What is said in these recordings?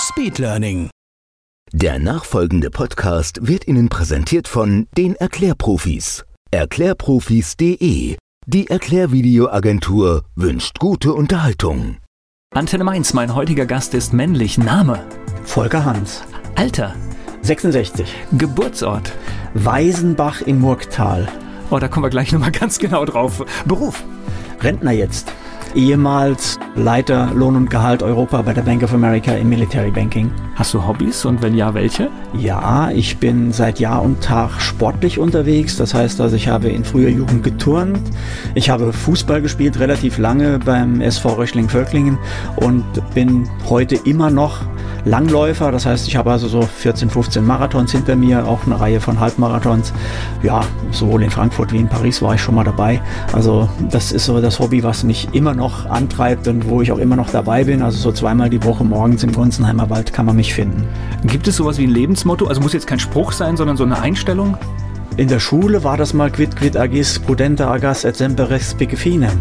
Speed Learning. Der nachfolgende Podcast wird Ihnen präsentiert von den Erklärprofis. Erklärprofis.de. Die Erklärvideoagentur wünscht gute Unterhaltung. Antenne Mainz, mein heutiger Gast ist männlich. Name? Volker Hans. Alter? 66. Geburtsort? Weisenbach im Murgtal. Oh, da kommen wir gleich nochmal ganz genau drauf. Beruf? Rentner jetzt ehemals Leiter Lohn und Gehalt Europa bei der Bank of America im Military Banking. Hast du Hobbys und wenn ja, welche? Ja, ich bin seit Jahr und Tag sportlich unterwegs. Das heißt also, ich habe in früher Jugend geturnt. Ich habe Fußball gespielt, relativ lange beim SV Röchling-Völklingen und bin heute immer noch Langläufer. Das heißt, ich habe also so 14, 15 Marathons hinter mir, auch eine Reihe von Halbmarathons. Ja, sowohl in Frankfurt wie in Paris war ich schon mal dabei. Also das ist so das Hobby, was mich immer noch antreibt und wo ich auch immer noch dabei bin. Also so zweimal die Woche morgens im Gunzenheimer Wald kann man mich finden. Gibt es sowas wie ein Lebensmotto? Also muss jetzt kein Spruch sein, sondern so eine Einstellung? In der Schule war das mal quid quid agis prudenta agas et semper res finem.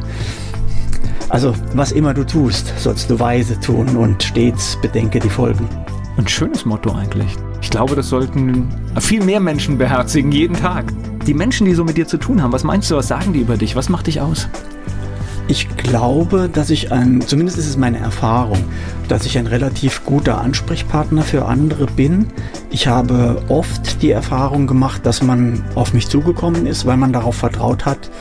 Also, was immer du tust, sollst du weise tun und stets bedenke die Folgen. Ein schönes Motto eigentlich. Ich glaube, das sollten viel mehr Menschen beherzigen, jeden Tag. Die Menschen, die so mit dir zu tun haben, was meinst du, was sagen die über dich? Was macht dich aus? Ich glaube, dass ich ein, zumindest ist es meine Erfahrung, dass ich ein relativ guter Ansprechpartner für andere bin. Ich habe oft die Erfahrung gemacht, dass man auf mich zugekommen ist, weil man darauf vertraut hat,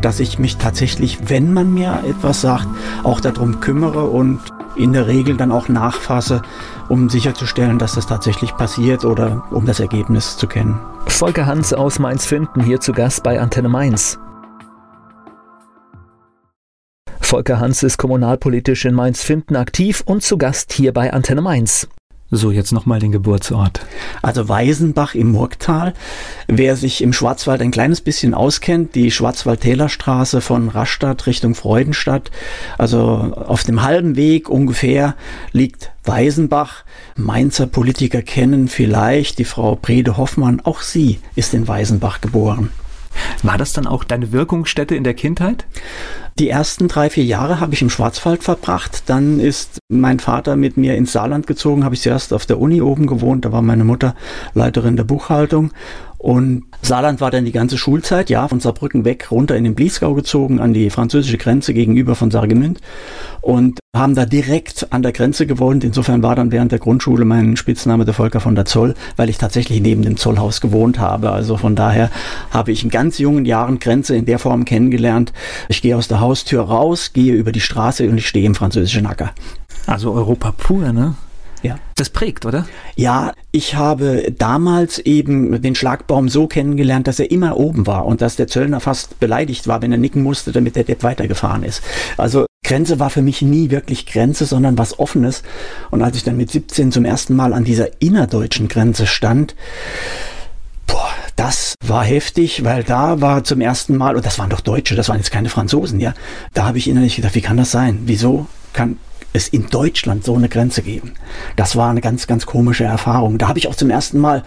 dass ich mich tatsächlich, wenn man mir etwas sagt, auch darum kümmere und in der Regel dann auch nachfasse, um sicherzustellen, dass das tatsächlich passiert oder um das Ergebnis zu kennen. Volker Hans aus Mainz-Finden hier zu Gast bei Antenne Mainz. Volker Hans ist kommunalpolitisch in Mainz-Finden aktiv und zu Gast hier bei Antenne Mainz. So, jetzt nochmal den Geburtsort. Also Weisenbach im Murgtal. Wer sich im Schwarzwald ein kleines bisschen auskennt, die Schwarzwald-Täler-Straße von Rastatt Richtung Freudenstadt, also auf dem halben Weg ungefähr liegt Weisenbach. Mainzer Politiker kennen vielleicht die Frau Brede Hoffmann. Auch sie ist in Weisenbach geboren. War das dann auch deine Wirkungsstätte in der Kindheit? Die ersten drei, vier Jahre habe ich im Schwarzwald verbracht. Dann ist mein Vater mit mir ins Saarland gezogen, habe ich zuerst auf der Uni oben gewohnt. Da war meine Mutter Leiterin der Buchhaltung. Und Saarland war dann die ganze Schulzeit, ja, von Saarbrücken weg, runter in den Bliesgau gezogen, an die französische Grenze gegenüber von Sargemünd und haben da direkt an der Grenze gewohnt. Insofern war dann während der Grundschule mein Spitzname der Volker von der Zoll, weil ich tatsächlich neben dem Zollhaus gewohnt habe. Also von daher habe ich in ganz jungen Jahren Grenze in der Form kennengelernt. Ich gehe aus der Haustür raus, gehe über die Straße und ich stehe im französischen Acker. Also Europa pur, ne? Ja. Das prägt, oder? Ja, ich habe damals eben den Schlagbaum so kennengelernt, dass er immer oben war und dass der Zöllner fast beleidigt war, wenn er nicken musste, damit der Depp weitergefahren ist. Also Grenze war für mich nie wirklich Grenze, sondern was Offenes. Und als ich dann mit 17 zum ersten Mal an dieser innerdeutschen Grenze stand, boah, das war heftig, weil da war zum ersten Mal, und das waren doch Deutsche, das waren jetzt keine Franzosen, ja, da habe ich innerlich gedacht, wie kann das sein? Wieso kann es in Deutschland so eine Grenze geben. Das war eine ganz, ganz komische Erfahrung. Da habe ich auch zum ersten Mal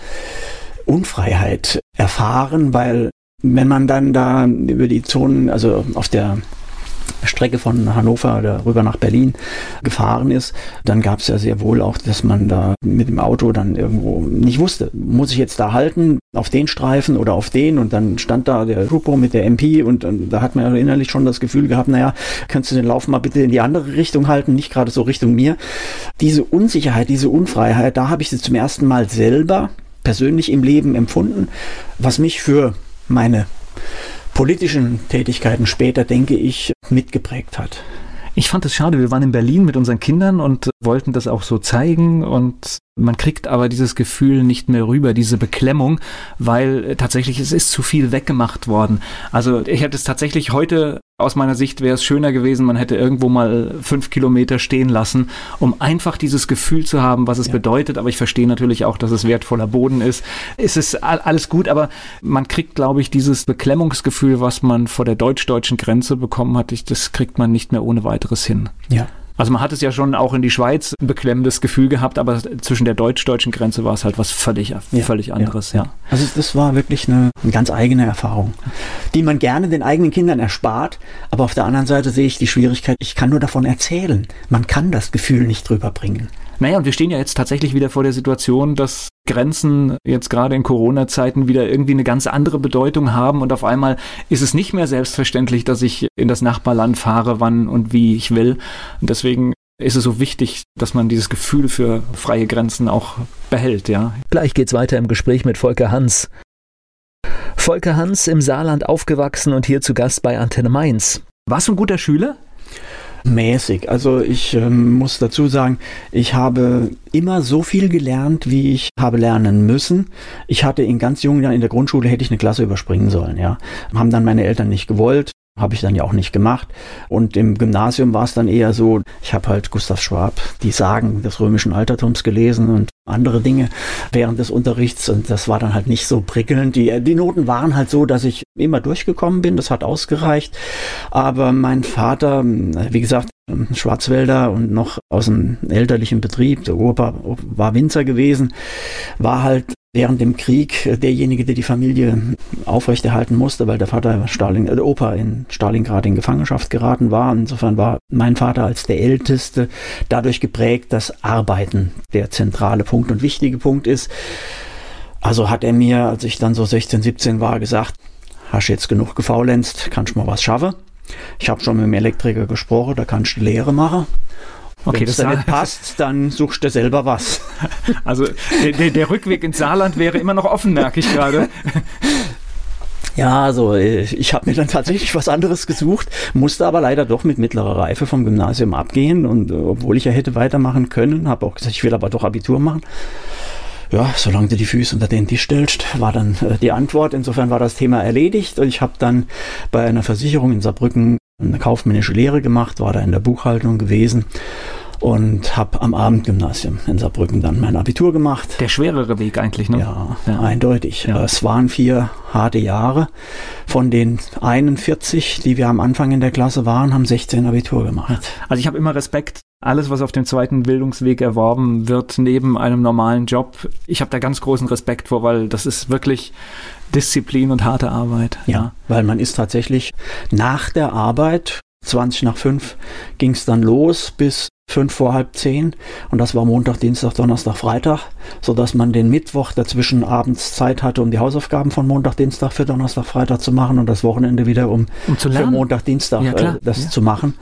Unfreiheit erfahren, weil wenn man dann da über die Zonen, also auf der Strecke von Hannover oder rüber nach Berlin gefahren ist, dann gab es ja sehr wohl auch, dass man da mit dem Auto dann irgendwo nicht wusste, muss ich jetzt da halten, auf den Streifen oder auf den und dann stand da der Grupo mit der MP und, und da hat man ja innerlich schon das Gefühl gehabt, naja, kannst du den Lauf mal bitte in die andere Richtung halten, nicht gerade so Richtung mir. Diese Unsicherheit, diese Unfreiheit, da habe ich sie zum ersten Mal selber persönlich im Leben empfunden, was mich für meine politischen Tätigkeiten später, denke ich, mitgeprägt hat. Ich fand es schade, wir waren in Berlin mit unseren Kindern und wollten das auch so zeigen und man kriegt aber dieses Gefühl nicht mehr rüber, diese Beklemmung, weil tatsächlich es ist zu viel weggemacht worden. Also ich hätte es tatsächlich heute aus meiner Sicht wäre es schöner gewesen, man hätte irgendwo mal fünf Kilometer stehen lassen, um einfach dieses Gefühl zu haben, was es ja. bedeutet. Aber ich verstehe natürlich auch, dass es wertvoller Boden ist. Es ist alles gut, aber man kriegt, glaube ich, dieses Beklemmungsgefühl, was man vor der deutsch-deutschen Grenze bekommen hat, das kriegt man nicht mehr ohne weiteres hin. Ja. Also man hat es ja schon auch in die Schweiz ein beklemmendes Gefühl gehabt, aber zwischen der deutsch-deutschen Grenze war es halt was völlig, ja, völlig anderes, ja. ja. Also das war wirklich eine, eine, ganz eigene Erfahrung, die man gerne den eigenen Kindern erspart, aber auf der anderen Seite sehe ich die Schwierigkeit, ich kann nur davon erzählen. Man kann das Gefühl nicht drüber bringen. Naja, und wir stehen ja jetzt tatsächlich wieder vor der Situation, dass Grenzen jetzt gerade in Corona-Zeiten wieder irgendwie eine ganz andere Bedeutung haben und auf einmal ist es nicht mehr selbstverständlich, dass ich in das Nachbarland fahre, wann und wie ich will. Und deswegen ist es so wichtig, dass man dieses Gefühl für freie Grenzen auch behält, ja. Gleich geht's weiter im Gespräch mit Volker Hans. Volker Hans im Saarland aufgewachsen und hier zu Gast bei Antenne Mainz. Warst du ein guter Schüler? Mäßig. Also ich ähm, muss dazu sagen, ich habe immer so viel gelernt, wie ich habe lernen müssen. Ich hatte in ganz jungen Jahren in der Grundschule hätte ich eine Klasse überspringen sollen, ja. Haben dann meine Eltern nicht gewollt. Habe ich dann ja auch nicht gemacht. Und im Gymnasium war es dann eher so, ich habe halt Gustav Schwab, die Sagen des römischen Altertums gelesen und andere Dinge während des Unterrichts. Und das war dann halt nicht so prickelnd. Die, die Noten waren halt so, dass ich immer durchgekommen bin. Das hat ausgereicht. Aber mein Vater, wie gesagt, Schwarzwälder und noch aus dem elterlichen Betrieb, der Opa war Winzer gewesen, war halt während dem Krieg derjenige, der die Familie aufrechterhalten musste, weil der Vater Stalin, äh, der Opa in Stalingrad in Gefangenschaft geraten war. Insofern war mein Vater als der Älteste dadurch geprägt, dass Arbeiten der zentrale Punkt und wichtige Punkt ist. Also hat er mir, als ich dann so 16, 17 war, gesagt, hast jetzt genug gefaulenzt, kannst mal was schaffen. Ich habe schon mit dem Elektriker gesprochen, da kannst du Lehre machen. Okay, Wenn es nicht passt, dann suchst du selber was. Also der, der Rückweg ins Saarland wäre immer noch offen, merke ich gerade. Ja, also ich habe mir dann tatsächlich was anderes gesucht, musste aber leider doch mit mittlerer Reife vom Gymnasium abgehen und äh, obwohl ich ja hätte weitermachen können, habe auch gesagt, ich will aber doch Abitur machen. Ja, solange du die Füße unter den Tisch stellst, war dann äh, die Antwort. Insofern war das Thema erledigt und ich habe dann bei einer Versicherung in Saarbrücken eine kaufmännische Lehre gemacht, war da in der Buchhaltung gewesen und habe am Abendgymnasium in Saarbrücken dann mein Abitur gemacht. Der schwerere Weg eigentlich, ne? Ja, ja. eindeutig. Ja. Es waren vier harte Jahre. Von den 41, die wir am Anfang in der Klasse waren, haben 16 Abitur gemacht. Also ich habe immer Respekt. Alles, was auf dem zweiten Bildungsweg erworben wird, neben einem normalen Job, ich habe da ganz großen Respekt vor, weil das ist wirklich Disziplin und harte Arbeit. Ja, ja. weil man ist tatsächlich nach der Arbeit 20 nach 5 ging es dann los bis fünf vor halb zehn und das war Montag, Dienstag, Donnerstag, Freitag, so dass man den Mittwoch dazwischen abends Zeit hatte, um die Hausaufgaben von Montag, Dienstag für Donnerstag, Freitag zu machen und das Wochenende wieder um, um für Montag, Dienstag ja, äh, das ja. zu machen.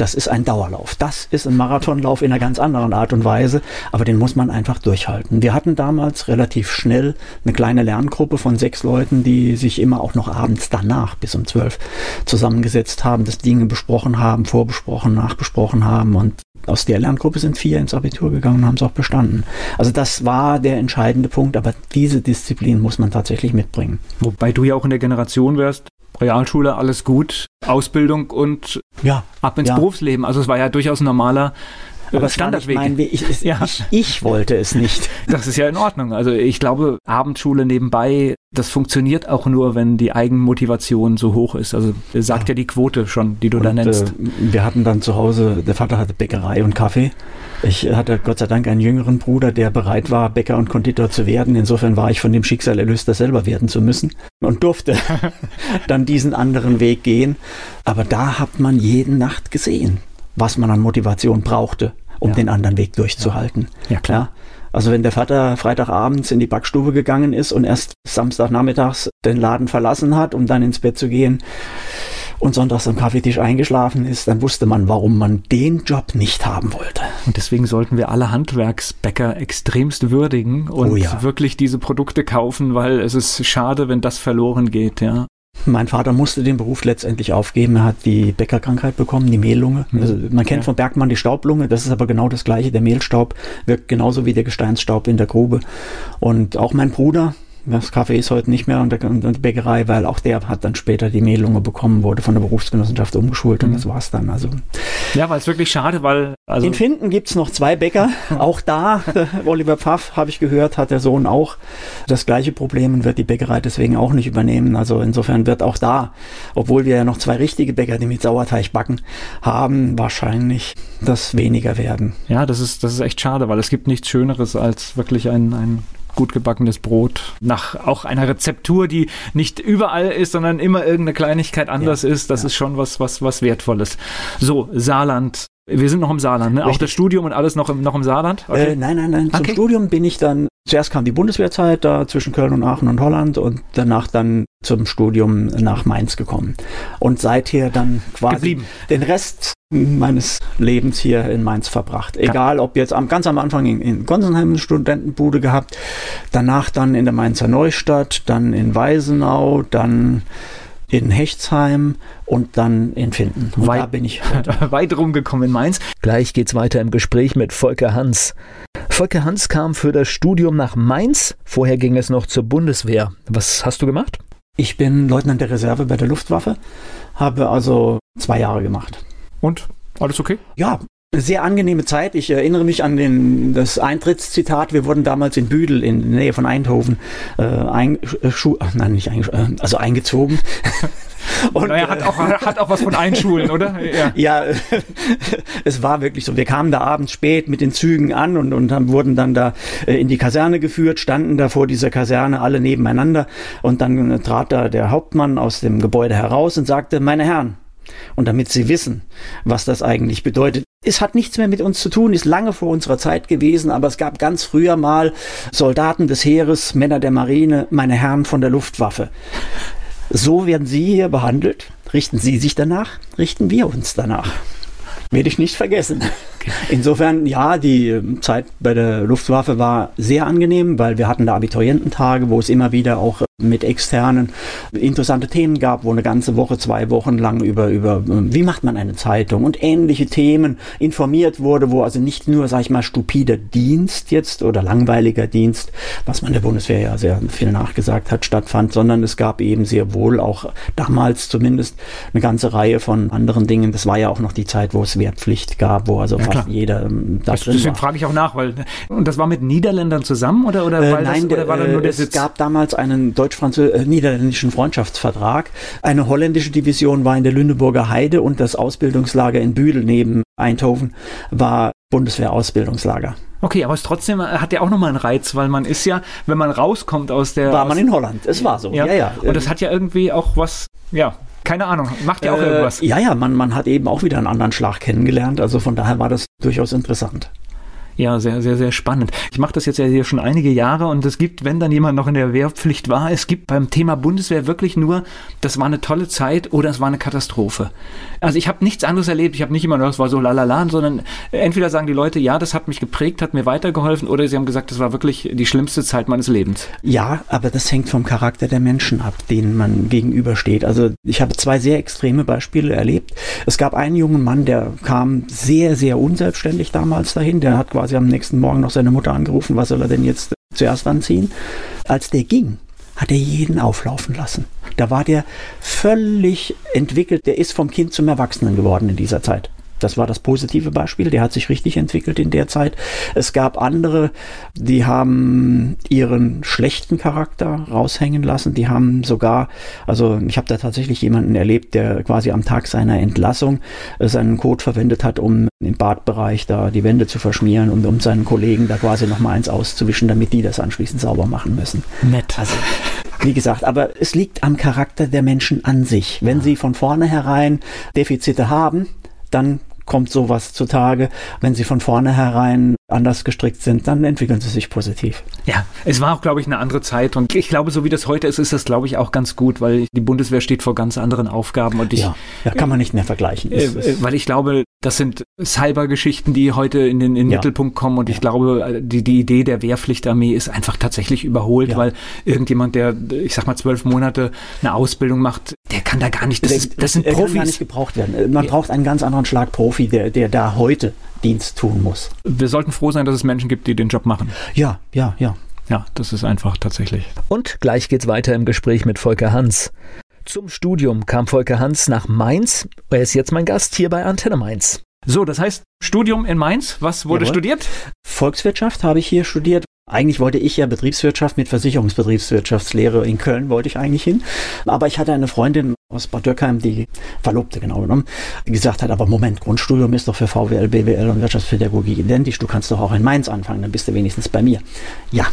Das ist ein Dauerlauf. Das ist ein Marathonlauf in einer ganz anderen Art und Weise, aber den muss man einfach durchhalten. Wir hatten damals relativ schnell eine kleine Lerngruppe von sechs Leuten, die sich immer auch noch abends danach bis um zwölf zusammengesetzt haben, das Dinge besprochen haben, vorbesprochen, nachbesprochen haben und aus der Lerngruppe sind vier ins Abitur gegangen und haben es auch bestanden. Also das war der entscheidende Punkt, aber diese Disziplin muss man tatsächlich mitbringen. Wobei du ja auch in der Generation wärst, Realschule, alles gut, Ausbildung und ja, ab ins ja. Berufsleben. Also es war ja durchaus ein normaler aber Standardweg. Mein Weg. Ich, es, ja. ich, ich wollte es nicht. Das ist ja in Ordnung. Also ich glaube, Abendschule nebenbei, das funktioniert auch nur, wenn die Eigenmotivation so hoch ist. Also sagt ja, ja die Quote schon, die du und, da nennst. Äh, wir hatten dann zu Hause, der Vater hatte Bäckerei und Kaffee. Ich hatte Gott sei Dank einen jüngeren Bruder, der bereit war, Bäcker und Konditor zu werden. Insofern war ich von dem Schicksal erlöst, das selber werden zu müssen und durfte dann diesen anderen Weg gehen. Aber da hat man jeden Nacht gesehen, was man an Motivation brauchte um ja. den anderen Weg durchzuhalten. Ja, ja klar. Also wenn der Vater Freitagabends in die Backstube gegangen ist und erst Samstagnachmittags den Laden verlassen hat, um dann ins Bett zu gehen und sonntags am Kaffeetisch eingeschlafen ist, dann wusste man, warum man den Job nicht haben wollte. Und deswegen sollten wir alle Handwerksbäcker extremst würdigen und oh ja. wirklich diese Produkte kaufen, weil es ist schade, wenn das verloren geht, ja. Mein Vater musste den Beruf letztendlich aufgeben. Er hat die Bäckerkrankheit bekommen, die Mehllunge. Mhm. Also man kennt Ja. von Bergmann die Staublunge. Das ist aber genau das Gleiche. Der Mehlstaub wirkt genauso wie der Gesteinsstaub in der Grube. Und auch mein Bruder, das Kaffee ist heute nicht mehr und der- und die Bäckerei, weil auch der hat dann später die Mehlunge bekommen, wurde von der Berufsgenossenschaft umgeschult und Mhm. das war's dann. Also Ja, weil es wirklich schade, weil also in Finden gibt's noch zwei Bäcker. Auch da, Oliver Pfaff, habe ich gehört, hat der Sohn auch das gleiche Problem und wird die Bäckerei deswegen auch nicht übernehmen. Also insofern wird auch da, obwohl wir ja noch zwei richtige Bäcker, die mit Sauerteig backen, haben, wahrscheinlich das weniger werden. Ja, das ist, das ist echt schade, weil es gibt nichts Schöneres als wirklich ein, ein gut gebackenes Brot nach auch einer Rezeptur, die nicht überall ist, sondern immer irgendeine Kleinigkeit anders ist. Das ja. ist schon was, was, was Wertvolles. So, Saarland. Wir sind noch im Saarland, ne? Auch das Studium und alles noch im, noch im Saarland? Äh, nein, nein, nein. Zum Okay. Studium bin ich dann, zuerst kam die Bundeswehrzeit da zwischen Köln und Aachen und Holland und danach dann zum Studium nach Mainz gekommen. Und seither dann quasi Geblieben. den Rest meines Lebens hier in Mainz verbracht. Egal, ob jetzt am, ganz am Anfang in, in Gonsenheim eine Studentenbude gehabt, danach dann in der Mainzer Neustadt, dann in Weisenau, dann in Hechtsheim und dann in Finden. Und Wei- da bin ich. Weit rumgekommen in Mainz. Gleich geht's weiter im Gespräch mit Volker Hans. Volker Hans kam für das Studium nach Mainz. Vorher ging es noch zur Bundeswehr. Was hast du gemacht? Ich bin Leutnant der Reserve bei der Luftwaffe, habe also zwei Jahre gemacht. Und? Alles okay? Ja, eine sehr angenehme Zeit. Ich erinnere mich an den, das Eintrittszitat. Wir wurden damals in Büdel in der Nähe von Eindhoven äh, ein, äh, nein, nicht eingesch- äh, also eingezogen. Und, Naja, hat auch, hat auch was von Einschulen, oder? Ja. ja, es war wirklich so. Wir kamen da abends spät mit den Zügen an und, und haben, wurden dann da äh, in die Kaserne geführt, standen da vor dieser Kaserne alle nebeneinander und dann trat da der Hauptmann aus dem Gebäude heraus und sagte, meine Herren, und damit Sie wissen, was das eigentlich bedeutet. Es hat nichts mehr mit uns zu tun, ist lange vor unserer Zeit gewesen, aber es gab ganz früher mal Soldaten des Heeres, Männer der Marine, meine Herren von der Luftwaffe. So werden Sie hier behandelt. Richten Sie sich danach, richten wir uns danach. Werde ich nicht vergessen. Insofern, ja, die äh, Zeit bei der Luftwaffe war sehr angenehm, weil wir hatten da Abituriententage, wo es immer wieder auch mit externen interessante Themen gab, wo eine ganze Woche, zwei Wochen lang über, über äh, wie macht man eine Zeitung und ähnliche Themen informiert wurde, wo also nicht nur, sag ich mal, stupider Dienst jetzt oder langweiliger Dienst, was man der Bundeswehr ja sehr viel nachgesagt hat, stattfand, sondern es gab eben sehr wohl auch damals zumindest eine ganze Reihe von anderen Dingen. Das war ja auch noch die Zeit, wo es Wehrpflicht gab, wo also fast klar. jeder ähm, da Das, drin deswegen war. frage ich auch nach, weil und das war mit Niederländern zusammen oder oder, Äh, weil nein, das, oder war da nur der es Sitz? gab damals einen deutsch-niederländischen Freundschaftsvertrag. Eine holländische Division war in der Lüneburger Heide und das Ausbildungslager in Büdel neben Eindhoven war Bundeswehr-Ausbildungslager. Okay, aber es trotzdem hat ja auch nochmal einen Reiz, weil man ist ja, wenn man rauskommt aus der War man in Holland. Es war so. Ja, ja. Und das hat ja irgendwie auch was, ja, keine Ahnung, macht ja auch Äh, irgendwas. Ja, ja, man, man hat eben auch wieder einen anderen Schlag kennengelernt. Also von daher war das durchaus interessant. Ja, sehr, sehr, sehr spannend. Ich mache das jetzt ja hier schon einige Jahre und es gibt, wenn dann jemand noch in der Wehrpflicht war, es gibt beim Thema Bundeswehr wirklich nur, das war eine tolle Zeit oder es war eine Katastrophe. Also ich habe nichts anderes erlebt. Ich habe nicht immer nur, das war so lalala, sondern entweder sagen die Leute, ja, das hat mich geprägt, hat mir weitergeholfen, oder sie haben gesagt, das war wirklich die schlimmste Zeit meines Lebens. Ja, aber das hängt vom Charakter der Menschen ab, denen man gegenübersteht. Also ich habe zwei sehr extreme Beispiele erlebt. Es gab einen jungen Mann, der kam sehr, sehr unselbstständig damals dahin. Der hat quasi am nächsten Morgen noch seine Mutter angerufen, was soll er denn jetzt zuerst anziehen. Als der ging, hat er jeden auflaufen lassen. Da war der völlig entwickelt. Der ist vom Kind zum Erwachsenen geworden in dieser Zeit. Das war das positive Beispiel. Der hat sich richtig entwickelt in der Zeit. Es gab andere, die haben ihren schlechten Charakter raushängen lassen. Die haben sogar, also ich habe da tatsächlich jemanden erlebt, der quasi am Tag seiner Entlassung äh, seinen Code verwendet hat, um im Badbereich da die Wände zu verschmieren und um seinen Kollegen da quasi nochmal eins auszuwischen, damit die das anschließend sauber machen müssen. Nett. Also, wie gesagt, aber es liegt am Charakter der Menschen an sich. Wenn sie von vornherein Defizite haben, dann kommt sowas zutage. Wenn sie von vornherein anders gestrickt sind, dann entwickeln sie sich positiv. Ja, es war auch, glaube ich, eine andere Zeit und ich glaube, so wie das heute ist, ist das, glaube ich, auch ganz gut, weil die Bundeswehr steht vor ganz anderen Aufgaben und ich, ja, ja, kann man nicht mehr vergleichen. äh, äh, weil ich glaube, Das sind Cybergeschichten, die heute in den, in den Ja. Mittelpunkt kommen. Und ich Ja. glaube, die, die Idee der Wehrpflichtarmee ist einfach tatsächlich überholt, Ja. weil irgendjemand, der, ich sag mal, zwölf Monate eine Ausbildung macht, der kann da gar nicht. Das, ist, das sind er kann gar Profis. nicht gebraucht werden. Man Ja. braucht einen ganz anderen Schlag Profi, der, der da heute Dienst tun muss. Wir sollten froh sein, dass es Menschen gibt, die den Job machen. Ja, ja, ja. Ja, das ist einfach tatsächlich. Und gleich geht's weiter im Gespräch mit Volker Hans. Zum Studium kam Volker Hans nach Mainz. Er ist jetzt mein Gast hier bei Antenne Mainz. So, das heißt, Studium in Mainz, was wurde Jawohl. studiert? Volkswirtschaft habe ich hier studiert. Eigentlich wollte ich ja Betriebswirtschaft mit Versicherungsbetriebswirtschaftslehre in Köln wollte ich eigentlich hin. Aber ich hatte eine Freundin aus Bad Dürkheim, die Verlobte genau genommen, die gesagt hat, aber Moment, Grundstudium ist doch für VWL, BWL und Wirtschaftspädagogik identisch. Du kannst doch auch in Mainz anfangen, dann bist du wenigstens bei mir. Ja.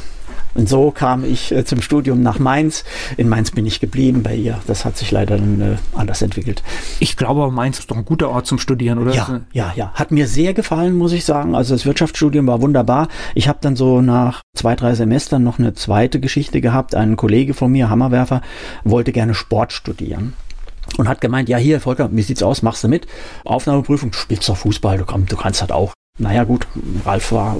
Und so kam ich äh, zum Studium nach Mainz. In Mainz bin ich geblieben bei ihr. Das hat sich leider dann äh, anders entwickelt. Ich glaube, Mainz ist doch ein guter Ort zum Studieren, oder? Ja, ja, ja. Hat mir sehr gefallen, muss ich sagen. Also das Wirtschaftsstudium war wunderbar. Ich habe dann so nach zwei, drei Semestern noch eine zweite Geschichte gehabt. Ein Kollege von mir, Hammerwerfer, wollte gerne Sport studieren. Und hat gemeint, ja hier, Volker, wie sieht's aus? Machst du mit? Aufnahmeprüfung, du spielst doch Fußball, du, komm, du kannst das auch. Naja gut, Ralf war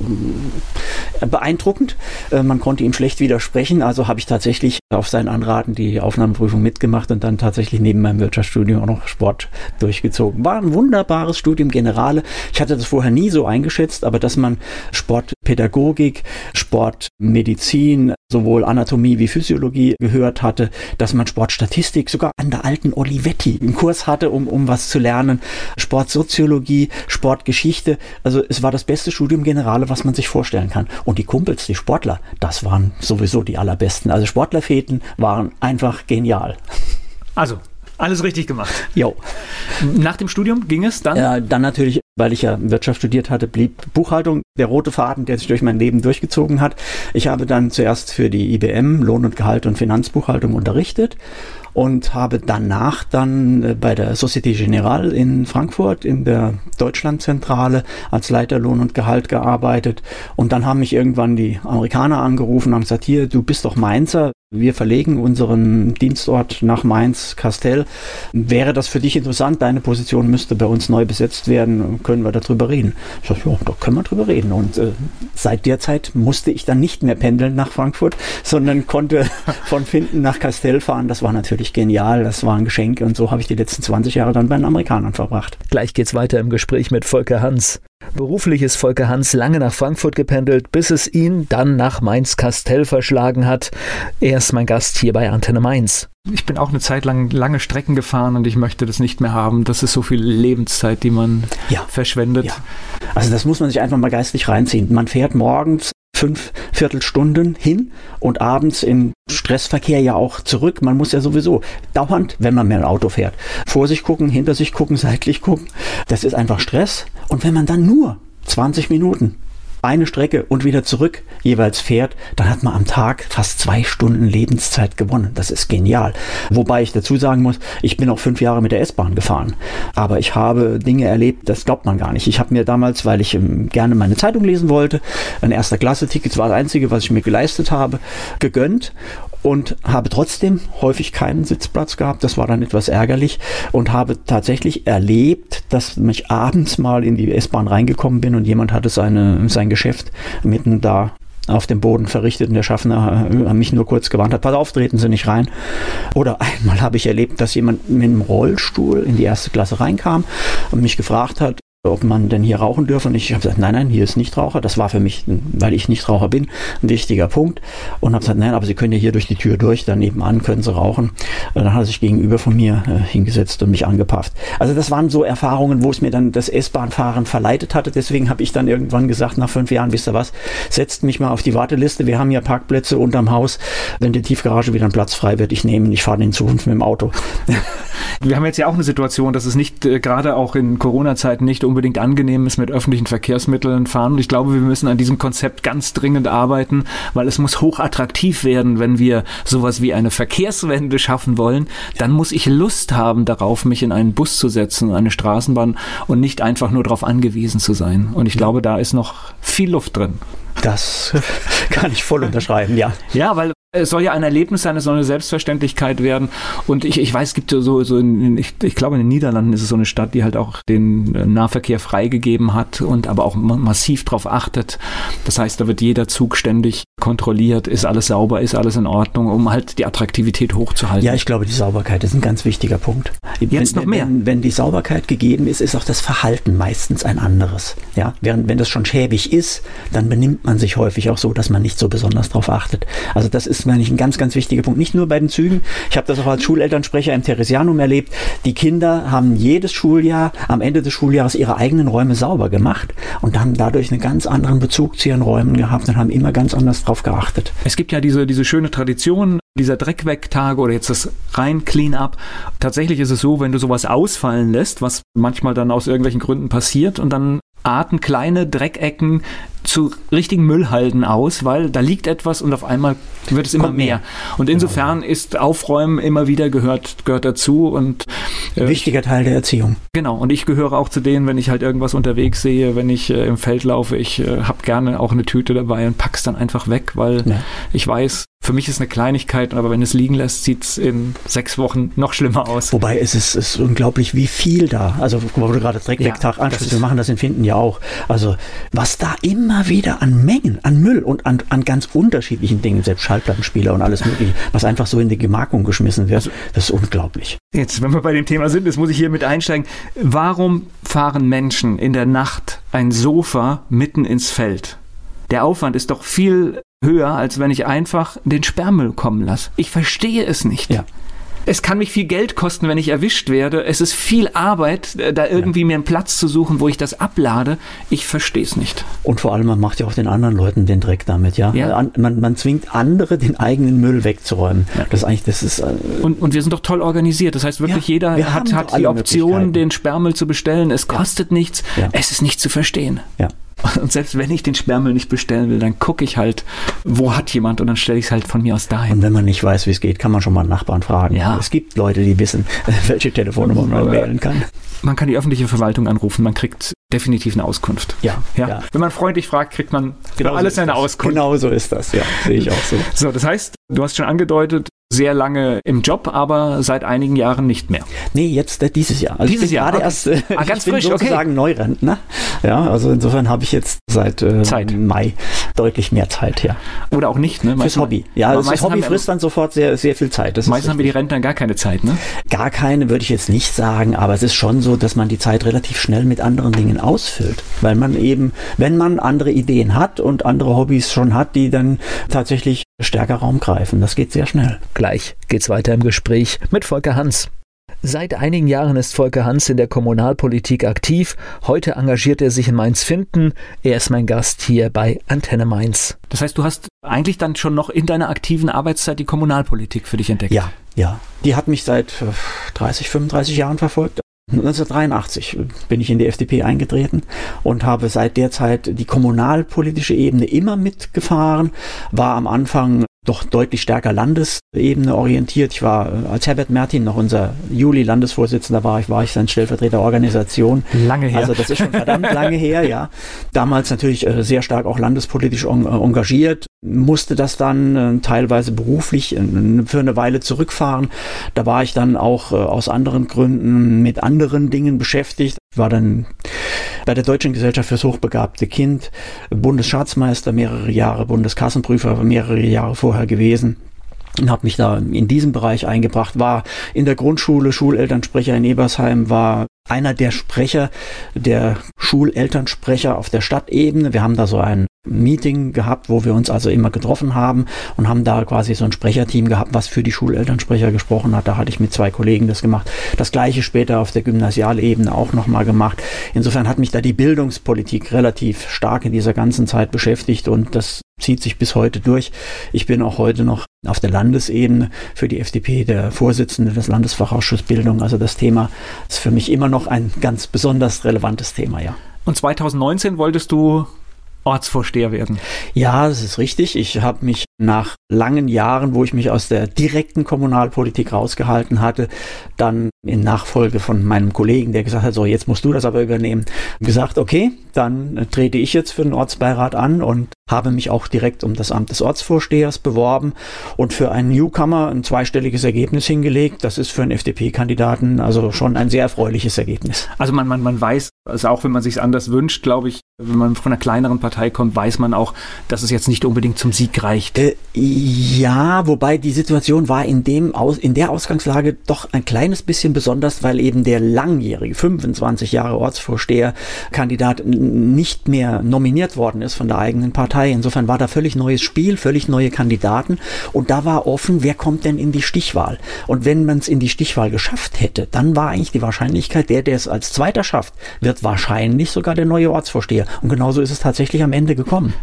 äh, beeindruckend. Äh, Man konnte ihm schlecht widersprechen, also habe ich tatsächlich auf sein Anraten die Aufnahmeprüfung mitgemacht und dann tatsächlich neben meinem Wirtschaftsstudium auch noch Sport durchgezogen. War ein wunderbares Studium Generale. Ich hatte das vorher nie so eingeschätzt, aber dass man Sportpädagogik, Sportmedizin, sowohl Anatomie wie Physiologie gehört hatte, dass man Sportstatistik sogar an der alten Olivetti einen Kurs hatte, um, um was zu lernen, Sportsoziologie, Sportgeschichte. Also es war das beste Studium Generale, was man sich vorstellen kann. Und die Kumpels, die Sportler, das waren sowieso die allerbesten. Also Sportlerfäten waren einfach genial. Also, alles richtig gemacht. Jo. Nach dem Studium ging es dann? Ja, dann natürlich, weil ich ja Wirtschaft studiert hatte, blieb Buchhaltung der rote Faden, der sich durch mein Leben durchgezogen hat. Ich habe dann zuerst für die IBM Lohn und Gehalt und Finanzbuchhaltung unterrichtet und habe danach dann äh, bei der Société Générale in Frankfurt in der Deutschlandzentrale als Leiter Lohn und Gehalt gearbeitet. Und dann haben mich irgendwann die Amerikaner angerufen und haben gesagt, hier, du bist doch Mainzer, wir verlegen unseren Dienstort nach Mainz-Kastell. Wäre das für dich interessant? Deine Position müsste bei uns neu besetzt werden. Können wir darüber reden? Ich sage, ja, da können wir drüber reden. Und äh, seit der Zeit musste ich dann nicht mehr pendeln nach Frankfurt, sondern konnte von Finden nach Kastell fahren. Das war natürlich genial. Das war ein Geschenk. Und so habe ich die letzten 20 Jahre dann bei den Amerikanern verbracht. Gleich geht's weiter im Gespräch mit Volker Hans. Beruflich ist Volker Hans lange nach Frankfurt gependelt, bis es ihn dann nach Mainz-Kastell verschlagen hat. Er ist mein Gast hier bei Antenne Mainz. Ich bin auch eine Zeit lang lange Strecken gefahren und ich möchte das nicht mehr haben. Das ist so viel Lebenszeit, die man Ja. verschwendet. Ja. Also das muss man sich einfach mal geistlich reinziehen. Man fährt morgens fünf Viertelstunden hin und abends im Stressverkehr ja auch zurück. Man muss ja sowieso dauernd, wenn man mehr ein Auto fährt, vor sich gucken, hinter sich gucken, seitlich gucken. Das ist einfach Stress. Und wenn man dann nur 20 Minuten eine Strecke und wieder zurück jeweils fährt, dann hat man am Tag fast zwei Stunden Lebenszeit gewonnen. Das ist genial. Wobei ich dazu sagen muss, ich bin auch fünf Jahre mit der S-Bahn gefahren. Aber ich habe Dinge erlebt, das glaubt man gar nicht. Ich habe mir damals, weil ich ähm, gerne meine Zeitung lesen wollte, ein erster Klasse-Ticket, das war das einzige, was ich mir geleistet habe, gegönnt und habe trotzdem häufig keinen Sitzplatz gehabt. Das war dann etwas ärgerlich und habe tatsächlich erlebt, dass ich abends mal in die S-Bahn reingekommen bin und jemand hatte seine, sein Geschäft mitten da auf dem Boden verrichtet und der Schaffner äh, mich nur kurz gewarnt hat, pass auf, treten Sie nicht rein. Oder einmal habe ich erlebt, dass jemand mit einem Rollstuhl in die erste Klasse reinkam und mich gefragt hat, ob man denn hier rauchen dürfe. Und ich habe gesagt, nein, nein, hier ist Nichtraucher. Das war für mich, weil ich Nichtraucher bin, ein wichtiger Punkt. Und habe gesagt, nein, aber Sie können ja hier durch die Tür durch, dann nebenan können Sie rauchen. Und dann hat er sich gegenüber von mir äh, hingesetzt und mich angepafft. Also das waren so Erfahrungen, wo es mir dann das S-Bahn-Fahren verleitet hatte. Deswegen habe ich dann irgendwann gesagt, nach fünf Jahren, wisst ihr was, setzt mich mal auf die Warteliste. Wir haben ja Parkplätze unterm Haus. Wenn die Tiefgarage wieder ein Platz frei wird, ich nehme, ich fahre in Zukunft mit dem Auto. Wir haben jetzt ja auch eine Situation, dass es nicht äh, gerade auch in Corona-Zeiten nicht unbedingt angenehm ist mit öffentlichen Verkehrsmitteln fahren. Und ich glaube, wir müssen an diesem Konzept ganz dringend arbeiten, weil es muss hochattraktiv werden, wenn wir sowas wie eine Verkehrswende schaffen wollen. Dann muss ich Lust haben darauf, mich in einen Bus zu setzen, eine Straßenbahn und nicht einfach nur darauf angewiesen zu sein. Und ich glaube, da ist noch viel Luft drin. Das kann ich voll unterschreiben, ja. Ja, weil Es soll ja ein Erlebnis sein, es soll eine Selbstverständlichkeit werden. Und ich, ich weiß, es gibt so, so in, ich, ich glaube, in den Niederlanden ist es so eine Stadt, die halt auch den Nahverkehr freigegeben hat und aber auch massiv darauf achtet. Das heißt, da wird jeder Zug ständig kontrolliert, ist alles sauber, ist alles in Ordnung, um halt die Attraktivität hochzuhalten. Ja, ich glaube, die Sauberkeit ist ein ganz wichtiger Punkt. Jetzt wenn, noch mehr. Wenn, wenn die Sauberkeit gegeben ist, ist auch das Verhalten meistens ein anderes. Ja, während wenn das schon schäbig ist, dann benimmt man sich häufig auch so, dass man nicht so besonders darauf achtet. Also das ist, meine ich, ein ganz, ganz wichtiger Punkt. Nicht nur bei den Zügen. Ich habe das auch als Schulelternsprecher im Theresianum erlebt. Die Kinder haben jedes Schuljahr am Ende des Schuljahres ihre eigenen Räume sauber gemacht und haben dadurch einen ganz anderen Bezug zu ihren Räumen gehabt und haben immer ganz anders drauf geachtet. Es gibt ja diese, diese schöne Tradition, dieser Dreckwegtage oder jetzt das rein Clean-up. Tatsächlich ist es so, wenn du sowas ausfallen lässt, was manchmal dann aus irgendwelchen Gründen passiert und dann arten kleine Dreckecken zu richtigen Müllhalden aus, weil da liegt etwas und auf einmal wird es immer mehr. mehr. Und Genau. insofern ist Aufräumen immer wieder gehört, gehört dazu und äh, Wichtiger Teil der Erziehung. Genau, und ich gehöre auch zu denen, wenn ich halt irgendwas unterwegs sehe, wenn ich äh, im Feld laufe, ich äh, habe gerne auch eine Tüte dabei und pack's dann einfach weg, weil Ja. ich weiß, für mich ist eine Kleinigkeit, aber wenn es liegen lässt, sieht's in sechs Wochen noch schlimmer aus. Wobei es ist, es ist unglaublich, wie viel da, also wo du gerade Dreckwegtag Ja, ansprichst, das wir machen das in Finden ja auch. Also was da immer wieder an Mengen, an Müll und an, an ganz unterschiedlichen Dingen, selbst Schallplattenspieler und alles mögliche, was einfach so in die Gemarkung geschmissen wird, das ist unglaublich. Jetzt, wenn wir bei dem Thema sind, jetzt muss ich hier mit einsteigen. Warum fahren Menschen in der Nacht ein Sofa mitten ins Feld? Der Aufwand ist doch viel höher, als wenn ich einfach den Sperrmüll kommen lasse. Ich verstehe es nicht. Ja. Es kann mich viel Geld kosten, wenn ich erwischt werde. Es ist viel Arbeit, äh, da irgendwie mir einen Platz zu suchen, wo ich das ablade. Ich verstehe es nicht. Und vor allem, man macht ja auch den anderen Leuten den Dreck damit, ja. Ja. An, man, man zwingt andere, den eigenen Müll wegzuräumen. Das ist eigentlich, das ist, äh, Und, und wir sind doch toll organisiert. Das heißt wirklich, Ja, jeder hat, hat die Option, den Sperrmüll zu bestellen. Es kostet nichts. Ja. Es ist nicht zu verstehen. ja. Und selbst wenn ich den Sperrmüll nicht bestellen will, dann gucke ich halt, wo hat jemand und dann stelle ich es halt von mir aus dahin. Und wenn man nicht weiß, wie es geht, kann man schon mal einen Nachbarn fragen. Ja. Es gibt Leute, die wissen, welche Telefonnummer man wählen kann. Man kann die öffentliche Verwaltung anrufen, man kriegt definitiv eine Auskunft. Ja, Ja. ja. Wenn man freundlich fragt, kriegt man Genau alles so eine das. Auskunft. Genau so ist das, ja. Sehe ich auch so. So, das heißt, du hast schon angedeutet, sehr lange im Job, aber seit einigen Jahren nicht mehr. Nee, jetzt äh, dieses Jahr. Also Dieses Jahr, gerade okay. erst äh, Ah, ganz ich bin frisch, okay. sozusagen Neurentner. Ja, also insofern habe ich jetzt seit äh, Zeit. Mai deutlich mehr Zeit, ja. Oder auch nicht, ne? Fürs Meistens- Hobby. Ja, das meistens Hobby frisst dann sofort sehr, sehr viel Zeit. Das ist Meistens haben wir die. Rentner gar keine Zeit, ne? Gar keine würde ich jetzt nicht sagen, aber es ist schon so, dass man die Zeit relativ schnell mit anderen Dingen ausfüllt. Weil man eben, wenn man andere Ideen hat und andere Hobbys schon hat, die dann tatsächlich stärker Raum greifen. Das geht sehr schnell. Gleich geht's weiter im Gespräch mit Volker Hans. Seit einigen Jahren ist Volker Hans in der Kommunalpolitik aktiv. Heute engagiert er sich in Mainz-Finden. Er ist mein Gast hier bei Antenne Mainz. Das heißt, du hast eigentlich dann schon noch in deiner aktiven Arbeitszeit die Kommunalpolitik für dich entdeckt. Ja, ja. Die hat mich seit äh, 30, 35 Jahren verfolgt. 1983 bin ich in die FDP eingetreten und habe seit der Zeit die kommunalpolitische Ebene immer mitgefahren, war am Anfang doch deutlich stärker Landesebene orientiert. Ich war, äh, als Herbert Mertin noch unser Juli-Landesvorsitzender war, ich war ich sein Stellvertreter Organisation. Lange her. Also das ist schon verdammt lange her, ja. Damals natürlich äh, sehr stark auch landespolitisch äh, engagiert, musste das dann äh, teilweise beruflich äh, für eine Weile zurückfahren. Da war ich dann auch äh, aus anderen Gründen mit anderen Dingen beschäftigt. War dann bei der Deutschen Gesellschaft fürs hochbegabte Kind Bundesschatzmeister mehrere Jahre, Bundeskassenprüfer mehrere Jahre vorher gewesen und habe mich da in diesem Bereich eingebracht, war in der Grundschule Schulelternsprecher in Ebersheim, war einer der Sprecher, der Schulelternsprecher auf der Stadtebene. Wir haben da so ein Meeting gehabt, wo wir uns also immer getroffen haben und haben da quasi so ein Sprecherteam gehabt, was für die Schulelternsprecher gesprochen hat. Da hatte ich mit zwei Kollegen das gemacht. Das gleiche später auf der Gymnasialebene auch nochmal gemacht. Insofern hat mich da die Bildungspolitik relativ stark in dieser ganzen Zeit beschäftigt und das zieht sich bis heute durch. Ich bin auch heute noch auf der Landesebene für die FDP der Vorsitzende des Landesfachausschusses Bildung. Also das Thema ist für mich immer noch ein ganz besonders relevantes Thema, ja. Und 2019 wolltest du Ortsvorsteher werden. Ja, das ist richtig. Ich habe mich nach langen Jahren, wo ich mich aus der direkten Kommunalpolitik rausgehalten hatte, dann in Nachfolge von meinem Kollegen, der gesagt hat, so jetzt musst du das aber übernehmen, gesagt, okay, dann trete ich jetzt für den Ortsbeirat an und habe mich auch direkt um das Amt des Ortsvorstehers beworben und für einen Newcomer ein zweistelliges Ergebnis hingelegt. Das ist für einen FDP-Kandidaten also schon ein sehr erfreuliches Ergebnis. Also man, man, man weiß, also auch wenn man sich anders wünscht, glaube ich, wenn man von einer kleineren Partei kommt, weiß man auch, dass es jetzt nicht unbedingt zum Sieg reicht. Äh, ja, wobei die Situation war in dem Aus, in der Ausgangslage doch ein kleines bisschen besonders, weil eben der langjährige 25 Jahre Ortsvorsteher-Kandidat nicht mehr nominiert worden ist von der eigenen Partei. Insofern war da völlig neues Spiel, völlig neue Kandidaten und da war offen, wer kommt denn in die Stichwahl? Und wenn man es in die Stichwahl geschafft hätte, dann war eigentlich die Wahrscheinlichkeit, der, der es als Zweiter schafft, wird wahrscheinlich sogar der neue Ortsvorsteher. Und genauso ist es tatsächlich am Ende gekommen.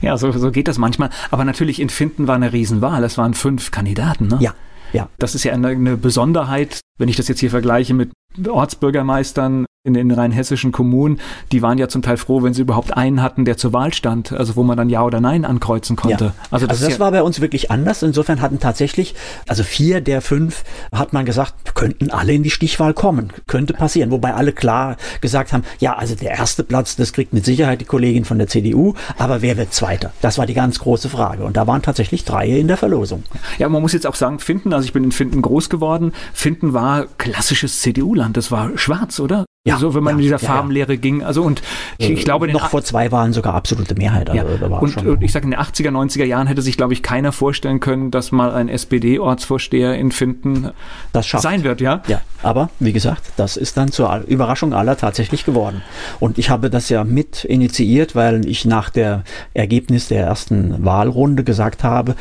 Ja, so, so geht das manchmal. Aber natürlich in Finden war eine Riesenwahl. Es waren fünf Kandidaten, ne? Ja. Ja. Das ist ja eine, eine Besonderheit, wenn ich das jetzt hier vergleiche mit Ortsbürgermeistern in den rheinhessischen Kommunen, die waren ja zum Teil froh, wenn sie überhaupt einen hatten, der zur Wahl stand, also wo man dann Ja oder Nein ankreuzen konnte. Ja. Also das, also das ja war bei uns wirklich anders. Insofern hatten tatsächlich, also vier der fünf, hat man gesagt, könnten alle in die Stichwahl kommen. Könnte passieren. Wobei alle klar gesagt haben, ja, also der erste Platz, das kriegt mit Sicherheit die Kollegin von der CDU, aber wer wird Zweiter? Das war die ganz große Frage. Und da waren tatsächlich drei in der Verlosung. Ja, man muss jetzt auch sagen, Finden, also ich bin in Finden groß geworden. Finden war klassisches CDU-Land. Das war schwarz, oder? Ja, so, wenn man ja, in dieser Farbenlehre ja, ging. Also und ich, ich glaube, noch vor zwei waren sogar absolute Mehrheit. Also ja, und, und, ich sage, in den 80er, 90er Jahren hätte sich, glaube ich, keiner vorstellen können, dass mal ein SPD-Ortsvorsteher in Finden sein wird, ja? Ja, aber wie gesagt, das ist dann zur Überraschung aller tatsächlich geworden. Und ich habe das ja mit initiiert, weil ich nach der Ergebnis der ersten Wahlrunde gesagt habe,